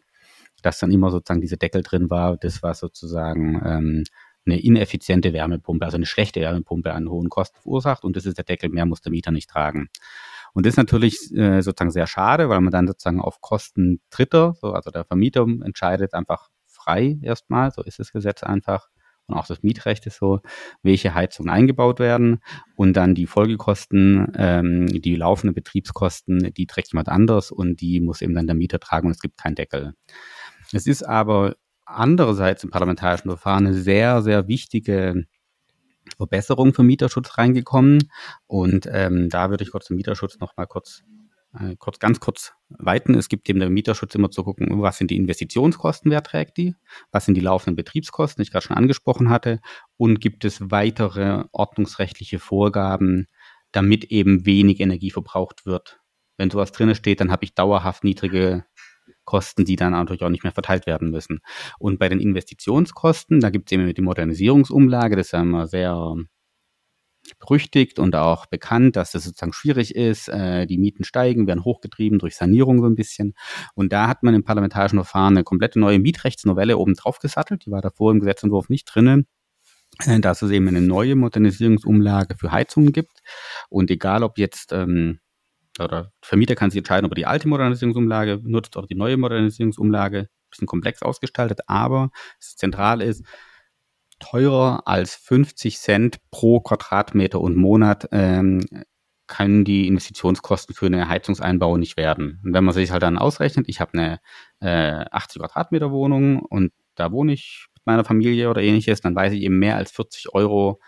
dass dann immer sozusagen diese Deckel drin war, das war sozusagen ähm, eine ineffiziente Wärmepumpe, also eine schlechte Wärmepumpe an hohen Kosten verursacht und das ist der Deckel, mehr muss der Mieter nicht tragen. Und das ist natürlich äh, sozusagen sehr schade, weil man dann sozusagen auf Kosten Dritter, so, also der Vermieter entscheidet einfach frei erstmal, so ist das Gesetz einfach. Und auch das Mietrecht ist so, welche Heizungen eingebaut werden und dann die Folgekosten, ähm, die laufenden Betriebskosten, die trägt jemand anders und die muss eben dann der Mieter tragen und es gibt keinen Deckel. Es ist aber andererseits im parlamentarischen Verfahren eine sehr, sehr wichtige Verbesserung für Mieterschutz reingekommen. Und ähm, da würde ich kurz den Mieterschutz noch mal kurz, äh, kurz, ganz kurz weiten. Es gibt eben der Mieterschutz immer zu gucken, was sind die Investitionskosten, wer trägt die, was sind die laufenden Betriebskosten, die ich gerade schon angesprochen hatte, und gibt es weitere ordnungsrechtliche Vorgaben, damit eben wenig Energie verbraucht wird. Wenn sowas drin steht, dann habe ich dauerhaft niedrige Kosten, die dann natürlich auch nicht mehr verteilt werden müssen. Und bei den Investitionskosten, da gibt es eben die Modernisierungsumlage, das ist ja immer sehr berüchtigt und auch bekannt, dass das sozusagen schwierig ist. Äh, die Mieten steigen, werden hochgetrieben durch Sanierung so ein bisschen. Und da hat man im parlamentarischen Verfahren eine komplette neue Mietrechtsnovelle oben drauf gesattelt. Die war davor im Gesetzentwurf nicht drinnen äh, dass es eben eine neue Modernisierungsumlage für Heizungen gibt. Und egal ob jetzt ähm, oder Vermieter kann sich entscheiden, ob er die alte Modernisierungsumlage nutzt oder die neue Modernisierungsumlage. Bisschen komplex ausgestaltet, aber das Zentrale ist, teurer als 50 Cent pro Quadratmeter und Monat ähm, können die Investitionskosten für eine Heizungseinbau nicht werden. Und wenn man sich halt dann ausrechnet, ich habe eine äh, 80 Quadratmeter Wohnung und da wohne ich mit meiner Familie oder ähnliches, dann weiß ich eben mehr als 40 Euro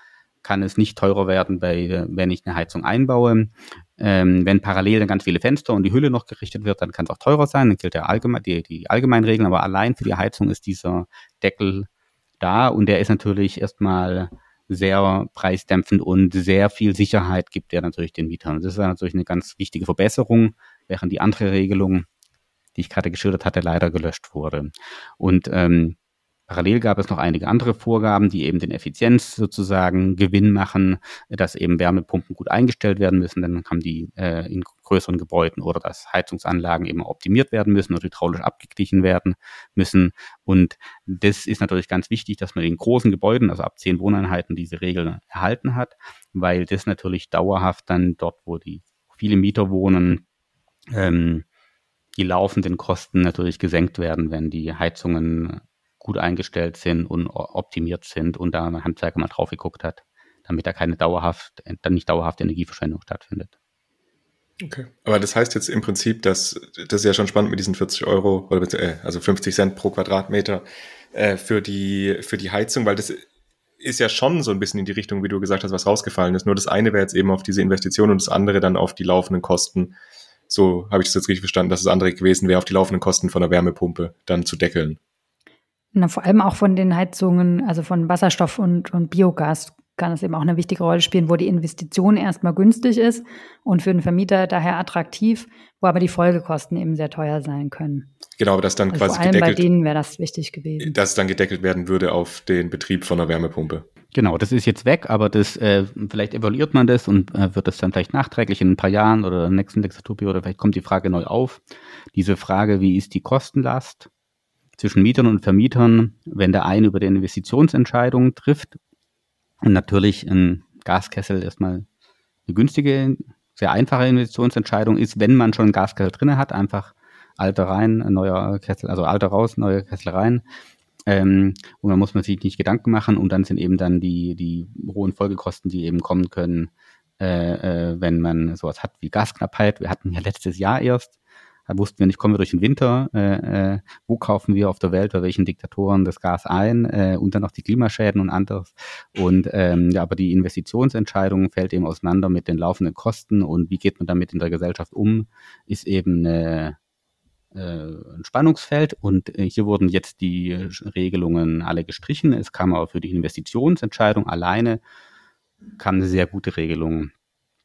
kann es nicht teurer werden, bei, wenn ich eine Heizung einbaue. Ähm, wenn parallel dann ganz viele Fenster und die Hülle noch gerichtet wird, dann kann es auch teurer sein. Dann gilt der allgemein, die, die allgemeinen Regeln, aber allein für die Heizung ist dieser Deckel da und der ist natürlich erstmal sehr preisdämpfend und sehr viel Sicherheit gibt der natürlich den Mietern. Das ist natürlich eine ganz wichtige Verbesserung, während die andere Regelung, die ich gerade geschildert hatte, leider gelöscht wurde. Und ähm, Parallel gab es noch einige andere Vorgaben, die eben den Effizienz sozusagen Gewinn machen, dass eben Wärmepumpen gut eingestellt werden müssen, dann haben die äh, in größeren Gebäuden oder dass Heizungsanlagen eben optimiert werden müssen oder hydraulisch abgeglichen werden müssen. Und das ist natürlich ganz wichtig, dass man in großen Gebäuden, also ab zehn Wohneinheiten, diese Regeln erhalten hat, weil das natürlich dauerhaft dann dort, wo die viele Mieter wohnen, ähm, die laufenden Kosten natürlich gesenkt werden, wenn die Heizungen gut eingestellt sind und optimiert sind und da ein Handwerker mal drauf geguckt hat, damit da keine dauerhaft, dann nicht dauerhafte Energieverschwendung stattfindet. Okay. Aber das heißt jetzt im Prinzip, dass das ist ja schon spannend mit diesen 40 Euro oder äh, also 50 Cent pro Quadratmeter äh, für die für die Heizung, weil das ist ja schon so ein bisschen in die Richtung, wie du gesagt hast, was rausgefallen ist. Nur das eine wäre jetzt eben auf diese Investition und das andere dann auf die laufenden Kosten. So habe ich das jetzt richtig verstanden, dass das andere gewesen wäre, auf die laufenden Kosten von der Wärmepumpe dann zu deckeln. Na, vor allem auch von den Heizungen, also von Wasserstoff und, und Biogas kann es eben auch eine wichtige Rolle spielen, wo die Investition erstmal günstig ist und für den Vermieter daher attraktiv, wo aber die Folgekosten eben sehr teuer sein können. Genau, aber das dann also quasi vor allem gedeckelt, bei denen wäre das wichtig gewesen. dass es dann gedeckelt werden würde auf den Betrieb von einer Wärmepumpe. Genau, das ist jetzt weg, aber das äh, vielleicht evaluiert man das und äh, wird das dann vielleicht nachträglich in ein paar Jahren oder in der nächsten Legislaturperiode, vielleicht kommt die Frage neu auf. Diese Frage, wie ist die Kostenlast zwischen Mietern und Vermietern, wenn der eine über die Investitionsentscheidung trifft und natürlich ein Gaskessel erstmal eine günstige, sehr einfache Investitionsentscheidung ist, wenn man schon einen Gaskessel drin hat, einfach alter rein, neuer Kessel, also alter raus, neuer Kessel rein ähm, und dann muss man sich nicht Gedanken machen und dann sind eben dann die, die hohen Folgekosten, die eben kommen können, äh, äh, wenn man sowas hat wie Gasknappheit. Wir hatten ja letztes Jahr erst, da wussten wir nicht, kommen wir durch den Winter, äh, äh, wo kaufen wir auf der Welt, bei welchen Diktatoren das Gas ein äh, und dann noch die Klimaschäden und anderes. Und ähm, ja, aber die Investitionsentscheidung fällt eben auseinander mit den laufenden Kosten und wie geht man damit in der Gesellschaft um, ist eben eine äh, ein Spannungsfeld und äh, hier wurden jetzt die Regelungen alle gestrichen. Es kam aber für die Investitionsentscheidung alleine kam eine sehr gute Regelung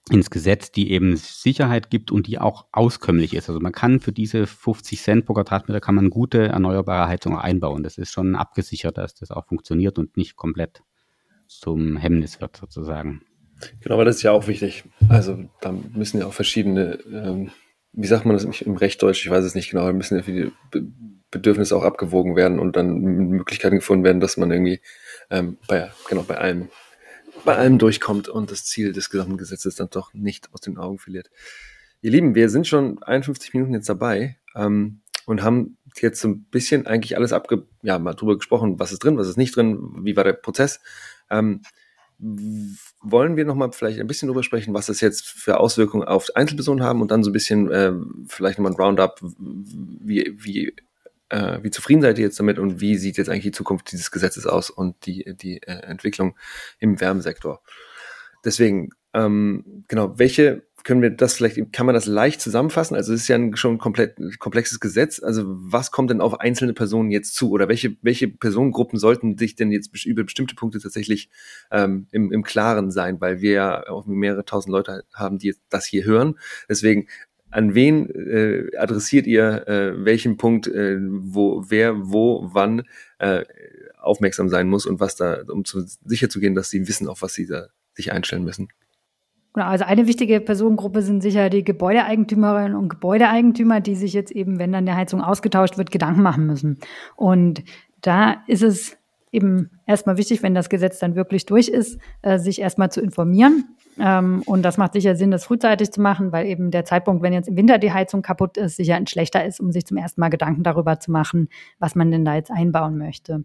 ins Gesetz, die eben Sicherheit gibt und die auch auskömmlich ist. Also man kann für diese 50 Cent pro Quadratmeter kann man gute erneuerbare Heizung einbauen. Das ist schon abgesichert, dass das auch funktioniert und nicht komplett zum Hemmnis wird sozusagen. Genau, aber das ist ja auch wichtig. Also da müssen ja auch verschiedene ähm, wie sagt man das im Recht Deutsch, ich weiß es nicht genau, da müssen ja viele Bedürfnisse auch abgewogen werden und dann Möglichkeiten gefunden werden, dass man irgendwie ähm, bei, genau, bei allem, bei allem durchkommt und das Ziel des gesamten Gesetzes dann doch nicht aus den Augen verliert. Ihr Lieben, wir sind schon 51 Minuten jetzt dabei ähm, und haben jetzt so ein bisschen eigentlich alles abge, ja, mal drüber gesprochen, was ist drin, was ist nicht drin, wie war der Prozess. Ähm, wollen wir nochmal vielleicht ein bisschen drüber sprechen, was das jetzt für Auswirkungen auf Einzelpersonen haben und dann so ein bisschen äh, vielleicht nochmal ein Roundup, wie, wie, äh, wie zufrieden seid ihr jetzt damit und wie sieht jetzt eigentlich die Zukunft dieses Gesetzes aus und die, die äh, Entwicklung im Wärmesektor. Deswegen, ähm, genau, welche können wir das vielleicht, kann man das leicht zusammenfassen? Also es ist ja ein schon komplett komplexes Gesetz. Also was kommt denn auf einzelne Personen jetzt zu? Oder welche, welche Personengruppen sollten sich denn jetzt über bestimmte Punkte tatsächlich ähm, im, im Klaren sein? Weil wir ja auch mehrere tausend Leute haben, die das hier hören. Deswegen, an wen äh, adressiert ihr äh, welchen Punkt, äh, wo, wer, wo, wann äh, aufmerksam sein muss und was da, um zu, sicher zu gehen, dass sie wissen, auf was sie da sich einstellen müssen? Genau, also eine wichtige Personengruppe sind sicher die Gebäudeeigentümerinnen und Gebäudeeigentümer, die sich jetzt eben, wenn dann der Heizung ausgetauscht wird, Gedanken machen müssen. Und da ist es eben erstmal wichtig, wenn das Gesetz dann wirklich durch ist, äh, sich erstmal zu informieren. Ähm, und das macht sicher Sinn, das frühzeitig zu machen, weil eben der Zeitpunkt, wenn jetzt im Winter die Heizung kaputt ist, sicher ein schlechter ist, um sich zum ersten Mal Gedanken darüber zu machen, was man denn da jetzt einbauen möchte.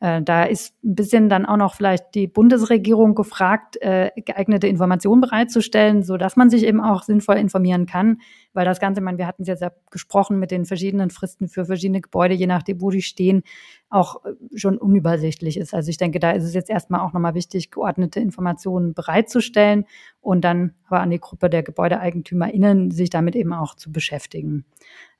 Äh, da ist ein bisschen dann auch noch vielleicht die Bundesregierung gefragt, äh, geeignete Informationen bereitzustellen, so dass man sich eben auch sinnvoll informieren kann, weil das Ganze, man, wir hatten es jetzt ja gesprochen mit den verschiedenen Fristen für verschiedene Gebäude, je nachdem, wo die stehen, auch äh, schon unübersichtlich ist. Also ich denke, da ist es jetzt erstmal auch nochmal wichtig, geordnete Informationen bereitzustellen und dann aber an die Gruppe der GebäudeeigentümerInnen, sich damit eben auch zu beschäftigen.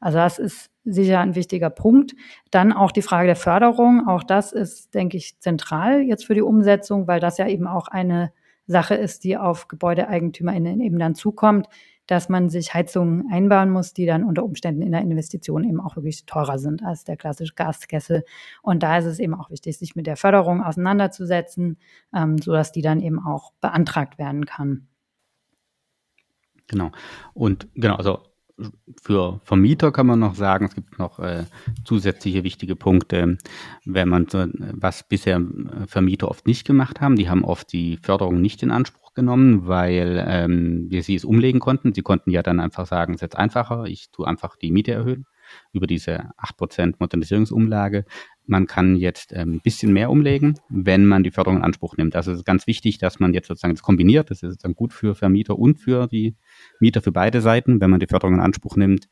Also das ist sicher ein wichtiger Punkt. Dann auch die Frage der Förderung. Auch das ist, denke ich, zentral jetzt für die Umsetzung, weil das ja eben auch eine Sache ist, die auf GebäudeeigentümerInnen eben dann zukommt, dass man sich Heizungen einbauen muss, die dann unter Umständen in der Investition eben auch wirklich teurer sind als der klassische Gaskessel. Und da ist es eben auch wichtig, sich mit der Förderung auseinanderzusetzen, ähm, sodass die dann eben auch beantragt werden kann. Genau. Und genau, also für Vermieter kann man noch sagen, es gibt noch äh, zusätzliche wichtige Punkte, wenn man so, was bisher äh, Vermieter oft nicht gemacht haben. Die haben oft die Förderung nicht in Anspruch genommen, weil ähm, wir sie es umlegen konnten. Sie konnten ja dann einfach sagen, es ist jetzt einfacher, ich tue einfach die Miete erhöhen über diese 8% Modernisierungsumlage. Man kann jetzt ein ähm, bisschen mehr umlegen, wenn man die Förderung in Anspruch nimmt. Also es ist ganz wichtig, dass man jetzt sozusagen das kombiniert. Das ist dann gut für Vermieter und für die Mieter für beide Seiten, wenn man die Förderung in Anspruch nimmt,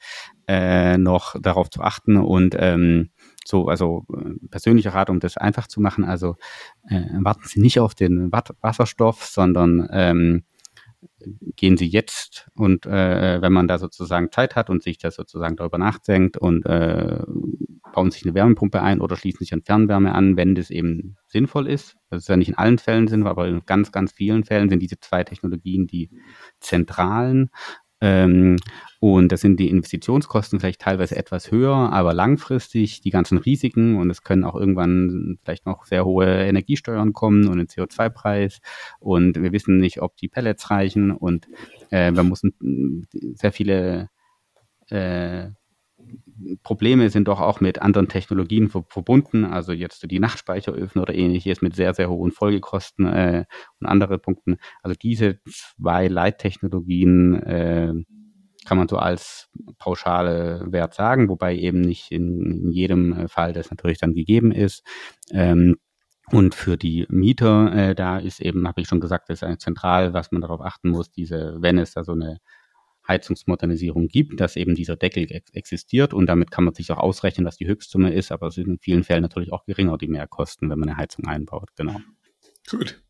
äh, noch darauf zu achten und ähm, so, also äh, persönlicher Rat, um das einfach zu machen. Also äh, warten Sie nicht auf den Wasserstoff, sondern ähm, gehen Sie jetzt und äh, wenn man da sozusagen Zeit hat und sich das sozusagen darüber nachdenkt und äh, bauen sich eine Wärmepumpe ein oder schließen sich an Fernwärme an, wenn das eben sinnvoll ist. Das ist ja nicht in allen Fällen sinnvoll, aber in ganz, ganz vielen Fällen sind diese zwei Technologien die zentralen. Ähm, und da sind die Investitionskosten vielleicht teilweise etwas höher, aber langfristig die ganzen Risiken und es können auch irgendwann vielleicht noch sehr hohe Energiesteuern kommen und ein CO2-Preis und wir wissen nicht, ob die Pellets reichen und äh, wir müssen sehr viele äh, Probleme sind doch auch mit anderen Technologien verbunden, also jetzt die Nachtspeicheröfen oder ähnliches mit sehr, sehr hohen Folgekosten äh, und andere Punkten. Also diese zwei Leittechnologien äh, kann man so als pauschale Wert sagen, wobei eben nicht in, jedem Fall das natürlich dann gegeben ist. Ähm, und für die Mieter, äh, da ist eben, habe ich schon gesagt, das ist zentral, was man darauf achten muss, diese, wenn es da so eine Heizungsmodernisierung gibt, dass eben dieser Deckel ex existiert und damit kann man sich auch ausrechnen, was die Höchstsumme ist, aber es sind in vielen Fällen natürlich auch geringer die Mehrkosten, wenn man eine Heizung einbaut. Genau. Gut.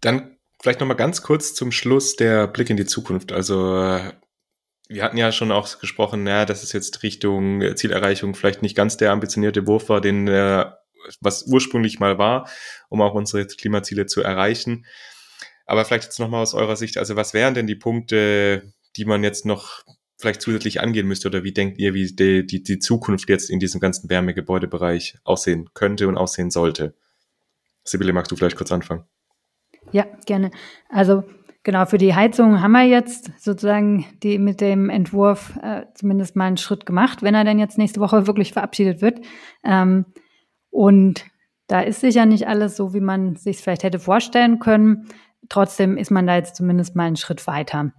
Dann vielleicht nochmal ganz kurz zum Schluss der Blick in die Zukunft. Also äh, wir hatten ja schon auch gesprochen, ja, dass es jetzt Richtung Zielerreichung vielleicht nicht ganz der ambitionierte Wurf war, den äh, was ursprünglich mal war, um auch unsere Klimaziele zu erreichen. Aber vielleicht jetzt nochmal aus eurer Sicht, also was wären denn die Punkte, die man jetzt noch vielleicht zusätzlich angehen müsste? Oder wie denkt ihr, wie die, die, die Zukunft jetzt in diesem ganzen Wärmegebäudebereich aussehen könnte und aussehen sollte? Sibylle, magst du vielleicht kurz anfangen? Ja, gerne. Also genau, für die Heizung haben wir jetzt sozusagen die mit dem Entwurf äh, zumindest mal einen Schritt gemacht, wenn er denn jetzt nächste Woche wirklich verabschiedet wird. Ähm, und da ist sicher nicht alles so, wie man sich vielleicht hätte vorstellen können. Trotzdem ist man da jetzt zumindest mal einen Schritt weiter.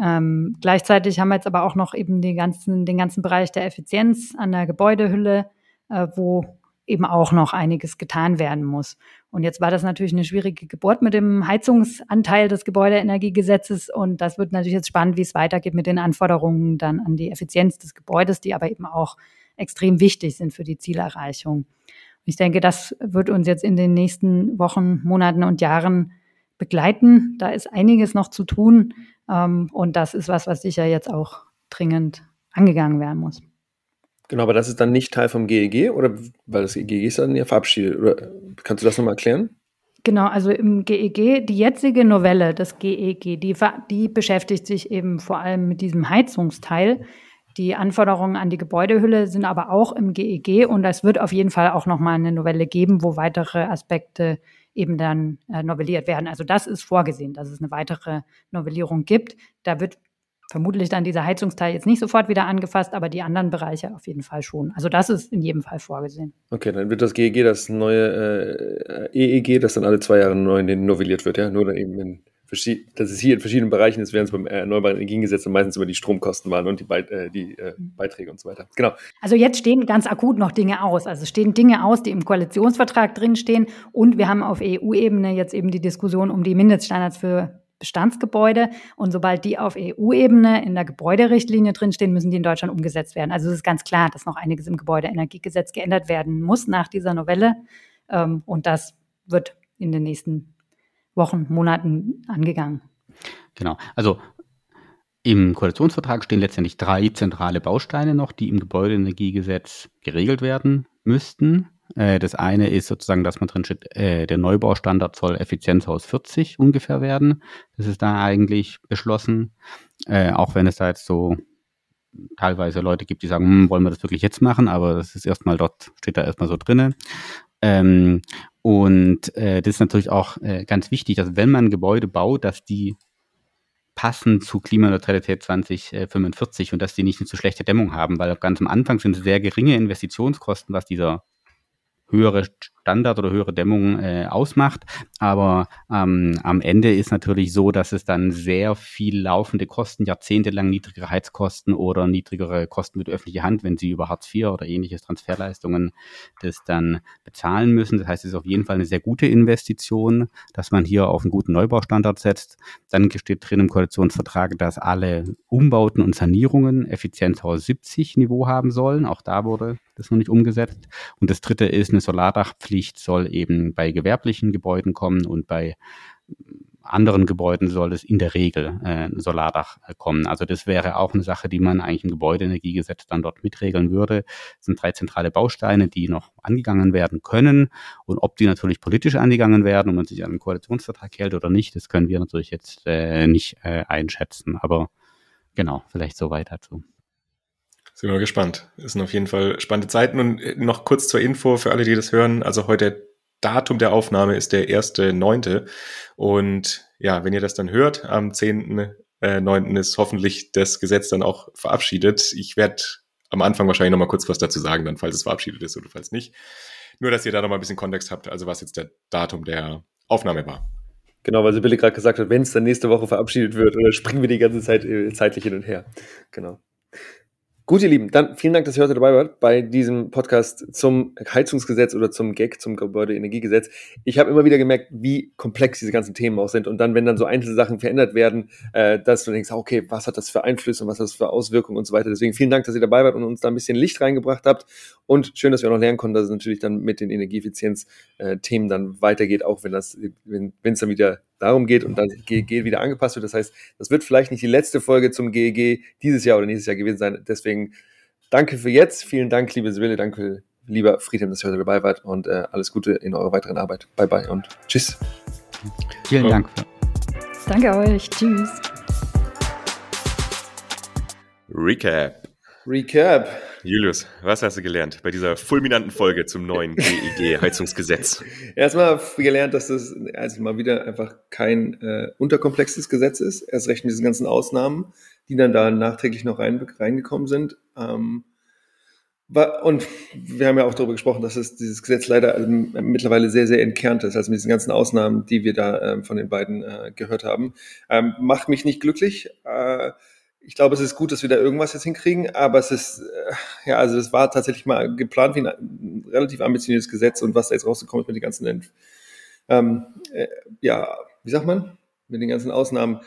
Ähm, gleichzeitig haben wir jetzt aber auch noch eben den ganzen, den ganzen Bereich der Effizienz an der Gebäudehülle, äh, wo eben auch noch einiges getan werden muss. Und jetzt war das natürlich eine schwierige Geburt mit dem Heizungsanteil des Gebäudeenergiegesetzes. Und das wird natürlich jetzt spannend, wie es weitergeht mit den Anforderungen dann an die Effizienz des Gebäudes, die aber eben auch extrem wichtig sind für die Zielerreichung. Ich denke, das wird uns jetzt in den nächsten Wochen, Monaten und Jahren begleiten. Da ist einiges noch zu tun. Ähm, und das ist was, was sicher jetzt auch dringend angegangen werden muss. Genau, aber das ist dann nicht Teil vom GEG oder weil das GEG ist dann ja verabschiedet. Oder kannst du das nochmal erklären? Genau, also im GEG, die jetzige Novelle des GEG, die, die beschäftigt sich eben vor allem mit diesem Heizungsteil. Die Anforderungen an die Gebäudehülle sind aber auch im GEG und es wird auf jeden Fall auch nochmal eine Novelle geben, wo weitere Aspekte eben dann äh, novelliert werden. Also das ist vorgesehen, dass es eine weitere Novellierung gibt. Da wird vermutlich dann dieser Heizungsteil jetzt nicht sofort wieder angefasst, aber die anderen Bereiche auf jeden Fall schon. Also das ist in jedem Fall vorgesehen. Okay, dann wird das GEG, das neue äh, EEG, das dann alle zwei Jahre neu novelliert wird, ja, nur dann eben in dass es hier in verschiedenen Bereichen ist, während es beim Erneuerbaren Energiengesetz meistens immer die Stromkosten waren und die, Beit äh, die äh, mhm. Beiträge und so weiter. Genau. Also jetzt stehen ganz akut noch Dinge aus. Also stehen Dinge aus, die im Koalitionsvertrag drinstehen. Und wir haben auf EU-Ebene jetzt eben die Diskussion um die Mindeststandards für Bestandsgebäude. Und sobald die auf EU-Ebene in der Gebäuderichtlinie drinstehen, müssen die in Deutschland umgesetzt werden. Also es ist ganz klar, dass noch einiges im Gebäudeenergiegesetz geändert werden muss nach dieser Novelle. Ähm, und das wird in den nächsten Wochen, Monaten angegangen. Genau. Also im Koalitionsvertrag stehen letztendlich drei zentrale Bausteine noch, die im Gebäudeenergiegesetz geregelt werden müssten. Äh, das eine ist sozusagen, dass man drin steht, äh, der Neubaustandard soll Effizienzhaus 40 ungefähr werden. Das ist da eigentlich beschlossen. Äh, auch wenn es da jetzt so teilweise Leute gibt, die sagen, hm, wollen wir das wirklich jetzt machen, aber das ist erstmal dort, steht da erstmal so drinne. Ähm, und äh, das ist natürlich auch äh, ganz wichtig, dass wenn man Gebäude baut, dass die passen zu Klimaneutralität 2045 und dass die nicht eine zu schlechte Dämmung haben, weil ganz am Anfang sind sehr geringe Investitionskosten, was dieser höhere Standard oder höhere Dämmung äh, ausmacht. Aber ähm, am Ende ist natürlich so, dass es dann sehr viel laufende Kosten, jahrzehntelang niedrigere Heizkosten oder niedrigere Kosten mit öffentlicher Hand, wenn sie über Hartz IV oder ähnliches Transferleistungen das dann bezahlen müssen. Das heißt, es ist auf jeden Fall eine sehr gute Investition, dass man hier auf einen guten Neubaustandard setzt. Dann steht drin im Koalitionsvertrag, dass alle Umbauten und Sanierungen Effizienzhaus 70 Niveau haben sollen. Auch da wurde das noch nicht umgesetzt. Und das dritte ist, eine Solardachpflicht soll eben bei gewerblichen Gebäuden kommen und bei anderen Gebäuden soll es in der Regel äh, Solardach äh, kommen. Also das wäre auch eine Sache, die man eigentlich im Gebäudeenergiegesetz dann dort mitregeln würde. Das sind drei zentrale Bausteine, die noch angegangen werden können. Und ob die natürlich politisch angegangen werden und man sich an den Koalitionsvertrag hält oder nicht, das können wir natürlich jetzt äh, nicht äh, einschätzen. Aber genau, vielleicht soweit dazu. Sind wir gespannt. Es sind auf jeden Fall spannende Zeiten. Und äh, noch kurz zur Info für alle, die das hören. Also heute Datum der Aufnahme ist der 1.9. Und ja, wenn ihr das dann hört, am 10.9. Äh, ist hoffentlich das Gesetz dann auch verabschiedet. Ich werde am Anfang wahrscheinlich noch mal kurz was dazu sagen, dann falls es verabschiedet ist oder falls nicht. Nur, dass ihr da noch mal ein bisschen Kontext habt, also was jetzt der Datum der Aufnahme war. Genau, weil Sibylle gerade gesagt hat, wenn es dann nächste Woche verabschiedet wird, oder springen wir die ganze Zeit äh, zeitlich hin und her. Genau. Gut, ihr Lieben, dann vielen Dank, dass ihr heute dabei wart bei diesem Podcast zum Heizungsgesetz oder zum GEG, zum Gebäudeenergiegesetz. Ich habe immer wieder gemerkt, wie komplex diese ganzen Themen auch sind. Und dann, wenn dann so einzelne Sachen verändert werden, äh, dass du denkst, okay, was hat das für Einflüsse und was hat das für Auswirkungen und so weiter. Deswegen vielen Dank, dass ihr dabei wart und uns da ein bisschen Licht reingebracht habt. Und schön, dass wir auch noch lernen konnten, dass es natürlich dann mit den Energieeffizienz-Themen dann weitergeht, auch wenn das, wenn es dann wieder darum geht und dann GEG wieder angepasst wird. Das heißt, das wird vielleicht nicht die letzte Folge zum GEG dieses Jahr oder nächstes Jahr gewesen sein. Deswegen danke für jetzt. Vielen Dank, liebe Sibylle. Danke, lieber Friedhelm, dass ihr heute dabei wart und äh, alles Gute in eurer weiteren Arbeit. Bye bye und tschüss. Vielen Dank. Danke euch. Tschüss. Recap. Recap. Julius, was hast du gelernt bei dieser fulminanten Folge zum neuen GEG-Heizungsgesetz? Erstmal gelernt, dass das also mal wieder einfach kein äh, unterkomplexes Gesetz ist. Erst recht mit diesen ganzen Ausnahmen, die dann da nachträglich noch rein, reingekommen sind. Ähm, und wir haben ja auch darüber gesprochen, dass es dieses Gesetz leider also mittlerweile sehr, sehr entkernt ist, also mit diesen ganzen Ausnahmen, die wir da ähm, von den beiden äh, gehört haben. Ähm, macht mich nicht glücklich. Äh, ich glaube, es ist gut, dass wir da irgendwas jetzt hinkriegen, aber es ist, äh, ja, also es war tatsächlich mal geplant wie ein relativ ambitioniertes Gesetz und was da jetzt rausgekommen ist mit den ganzen, ähm, äh, ja, wie sagt man, mit den ganzen Ausnahmen,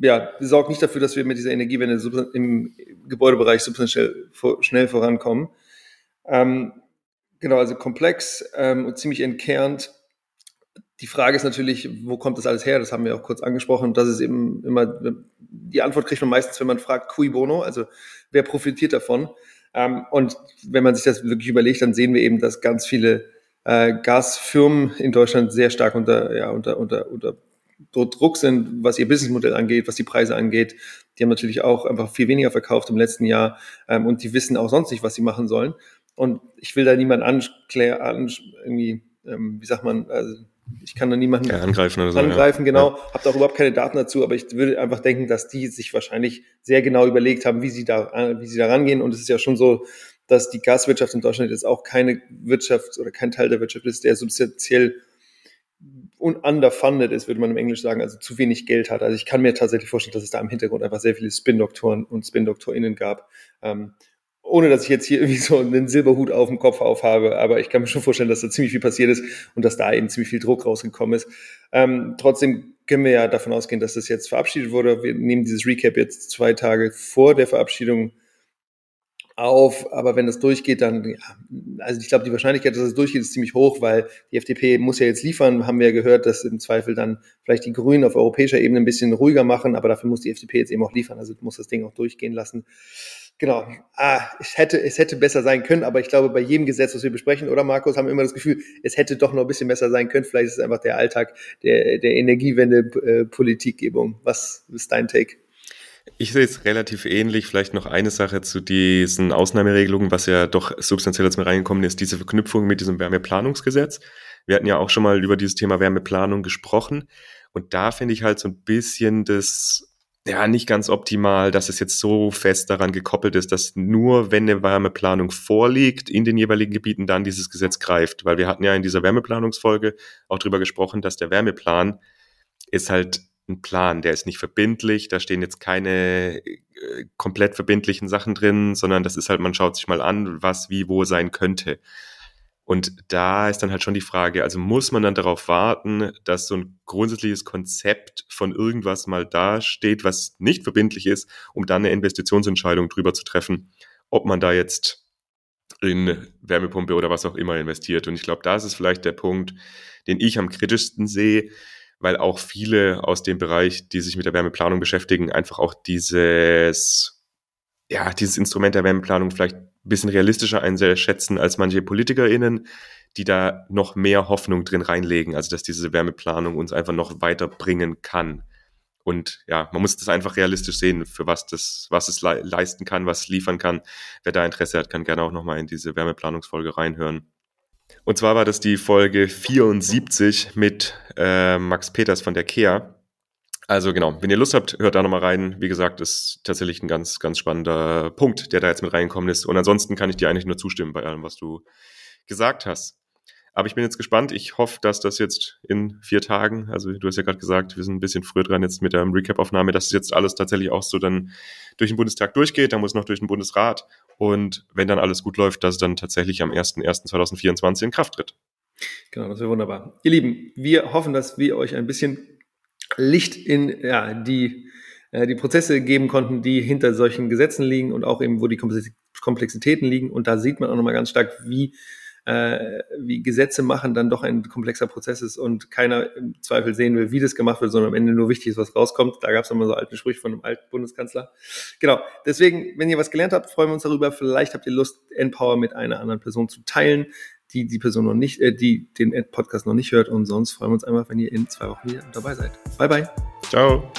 ja, sorgt nicht dafür, dass wir mit dieser Energiewende im Gebäudebereich substanziell schnell vorankommen. Ähm, genau, also komplex ähm, und ziemlich entkernt die Frage ist natürlich, wo kommt das alles her? Das haben wir auch kurz angesprochen. Das ist eben immer, die Antwort kriegt man meistens, wenn man fragt, cui bono, also wer profitiert davon? Ähm, und wenn man sich das wirklich überlegt, dann sehen wir eben, dass ganz viele äh, Gasfirmen in Deutschland sehr stark unter, ja, unter, unter, unter Druck sind, was ihr Businessmodell angeht, was die Preise angeht. Die haben natürlich auch einfach viel weniger verkauft im letzten Jahr ähm, und die wissen auch sonst nicht, was sie machen sollen. Und ich will da niemanden anklären, irgendwie, ähm, wie sagt man, also ich kann da niemanden ja, angreifen, oder so, angreifen, ja. genau. Ja. Habe auch überhaupt keine Daten dazu, aber ich würde einfach denken, dass die sich wahrscheinlich sehr genau überlegt haben, wie sie da, wie sie da rangehen. Und es ist ja schon so, dass die Gaswirtschaft in Deutschland jetzt auch keine Wirtschaft oder kein Teil der Wirtschaft ist, der substanziell underfunded ist, würde man im Englisch sagen, also zu wenig Geld hat. Also ich kann mir tatsächlich vorstellen, dass es da im Hintergrund einfach sehr viele Spin-Doktoren und Spin-DoktorInnen gab, ähm, ohne dass ich jetzt hier irgendwie so einen Silberhut auf dem Kopf aufhabe, aber ich kann mir schon vorstellen, dass da ziemlich viel passiert ist und dass da eben ziemlich viel Druck rausgekommen ist. Ähm, trotzdem können wir ja davon ausgehen, dass das jetzt verabschiedet wurde. Wir nehmen dieses Recap jetzt zwei Tage vor der Verabschiedung auf, aber wenn das durchgeht, dann, ja, also ich glaube, die Wahrscheinlichkeit, dass es durchgeht, ist ziemlich hoch, weil die FDP muss ja jetzt liefern, haben wir ja gehört, dass im Zweifel dann vielleicht die Grünen auf europäischer Ebene ein bisschen ruhiger machen, aber dafür muss die FDP jetzt eben auch liefern, also muss das Ding auch durchgehen lassen. Genau. Ah, es hätte, es hätte besser sein können, aber ich glaube, bei jedem Gesetz, was wir besprechen, oder Markus, haben wir immer das Gefühl, es hätte doch noch ein bisschen besser sein können. Vielleicht ist es einfach der Alltag der, der Energiewende-Politikgebung. Äh, was ist dein Take? Ich sehe es relativ ähnlich. Vielleicht noch eine Sache zu diesen Ausnahmeregelungen, was ja doch substanziell jetzt mal reingekommen ist, diese Verknüpfung mit diesem Wärmeplanungsgesetz. Wir hatten ja auch schon mal über dieses Thema Wärmeplanung gesprochen. Und da finde ich halt so ein bisschen das ja, nicht ganz optimal, dass es jetzt so fest daran gekoppelt ist, dass nur wenn eine Wärmeplanung vorliegt in den jeweiligen Gebieten dann dieses Gesetz greift. Weil wir hatten ja in dieser Wärmeplanungsfolge auch drüber gesprochen, dass der Wärmeplan ist halt ein Plan, der ist nicht verbindlich, da stehen jetzt keine äh, komplett verbindlichen Sachen drin, sondern das ist halt, man schaut sich mal an, was wie wo sein könnte. Und da ist dann halt schon die Frage, also muss man dann darauf warten, dass so ein grundsätzliches Konzept von irgendwas mal dasteht, was nicht verbindlich ist, um dann eine Investitionsentscheidung drüber zu treffen, ob man da jetzt in Wärmepumpe oder was auch immer investiert. Und ich glaube, da ist vielleicht der Punkt, den ich am kritischsten sehe, weil auch viele aus dem Bereich, die sich mit der Wärmeplanung beschäftigen, einfach auch dieses, ja, dieses Instrument der Wärmeplanung vielleicht bisschen realistischer einschätzen als manche PolitikerInnen, die da noch mehr Hoffnung drin reinlegen, also dass diese Wärmeplanung uns einfach noch weiterbringen kann. Und ja, man muss das einfach realistisch sehen, für was das, was es le leisten kann, was es liefern kann. Wer da Interesse hat, kann gerne auch nochmal in diese Wärmeplanungsfolge reinhören. Und zwar war das die Folge 74 mit äh, Max Peters von der KEA. Also genau, wenn ihr Lust habt, hört da nochmal rein. Wie gesagt, ist tatsächlich ein ganz, ganz spannender Punkt, der da jetzt mit reingekommen ist. Und ansonsten kann ich dir eigentlich nur zustimmen bei allem, was du gesagt hast. Aber ich bin jetzt gespannt. Ich hoffe, dass das jetzt in vier Tagen, also du hast ja gerade gesagt, wir sind ein bisschen früher dran jetzt mit der Recap-Aufnahme, dass jetzt alles tatsächlich auch so dann durch den Bundestag durchgeht. Da muss noch durch den Bundesrat. Und wenn dann alles gut läuft, dass es dann tatsächlich am 01.01.2024 in Kraft tritt. Genau, das wäre wunderbar. Ihr Lieben, wir hoffen, dass wir euch ein bisschen Licht in ja, die, äh, die Prozesse geben konnten, die hinter solchen Gesetzen liegen und auch eben, wo die Komplexitäten liegen. Und da sieht man auch nochmal ganz stark, wie äh, wie Gesetze machen dann doch ein komplexer Prozess ist und keiner im Zweifel sehen will, wie das gemacht wird, sondern am Ende nur wichtig ist, was rauskommt. Da gab es immer so alte Sprüche von einem alten Bundeskanzler. Genau. Deswegen, wenn ihr was gelernt habt, freuen wir uns darüber. Vielleicht habt ihr Lust, Empower mit einer anderen Person zu teilen, die die Person noch nicht, äh, die den Podcast noch nicht hört. Und sonst freuen wir uns einfach, wenn ihr in zwei Wochen wieder dabei seid. Bye bye. Ciao.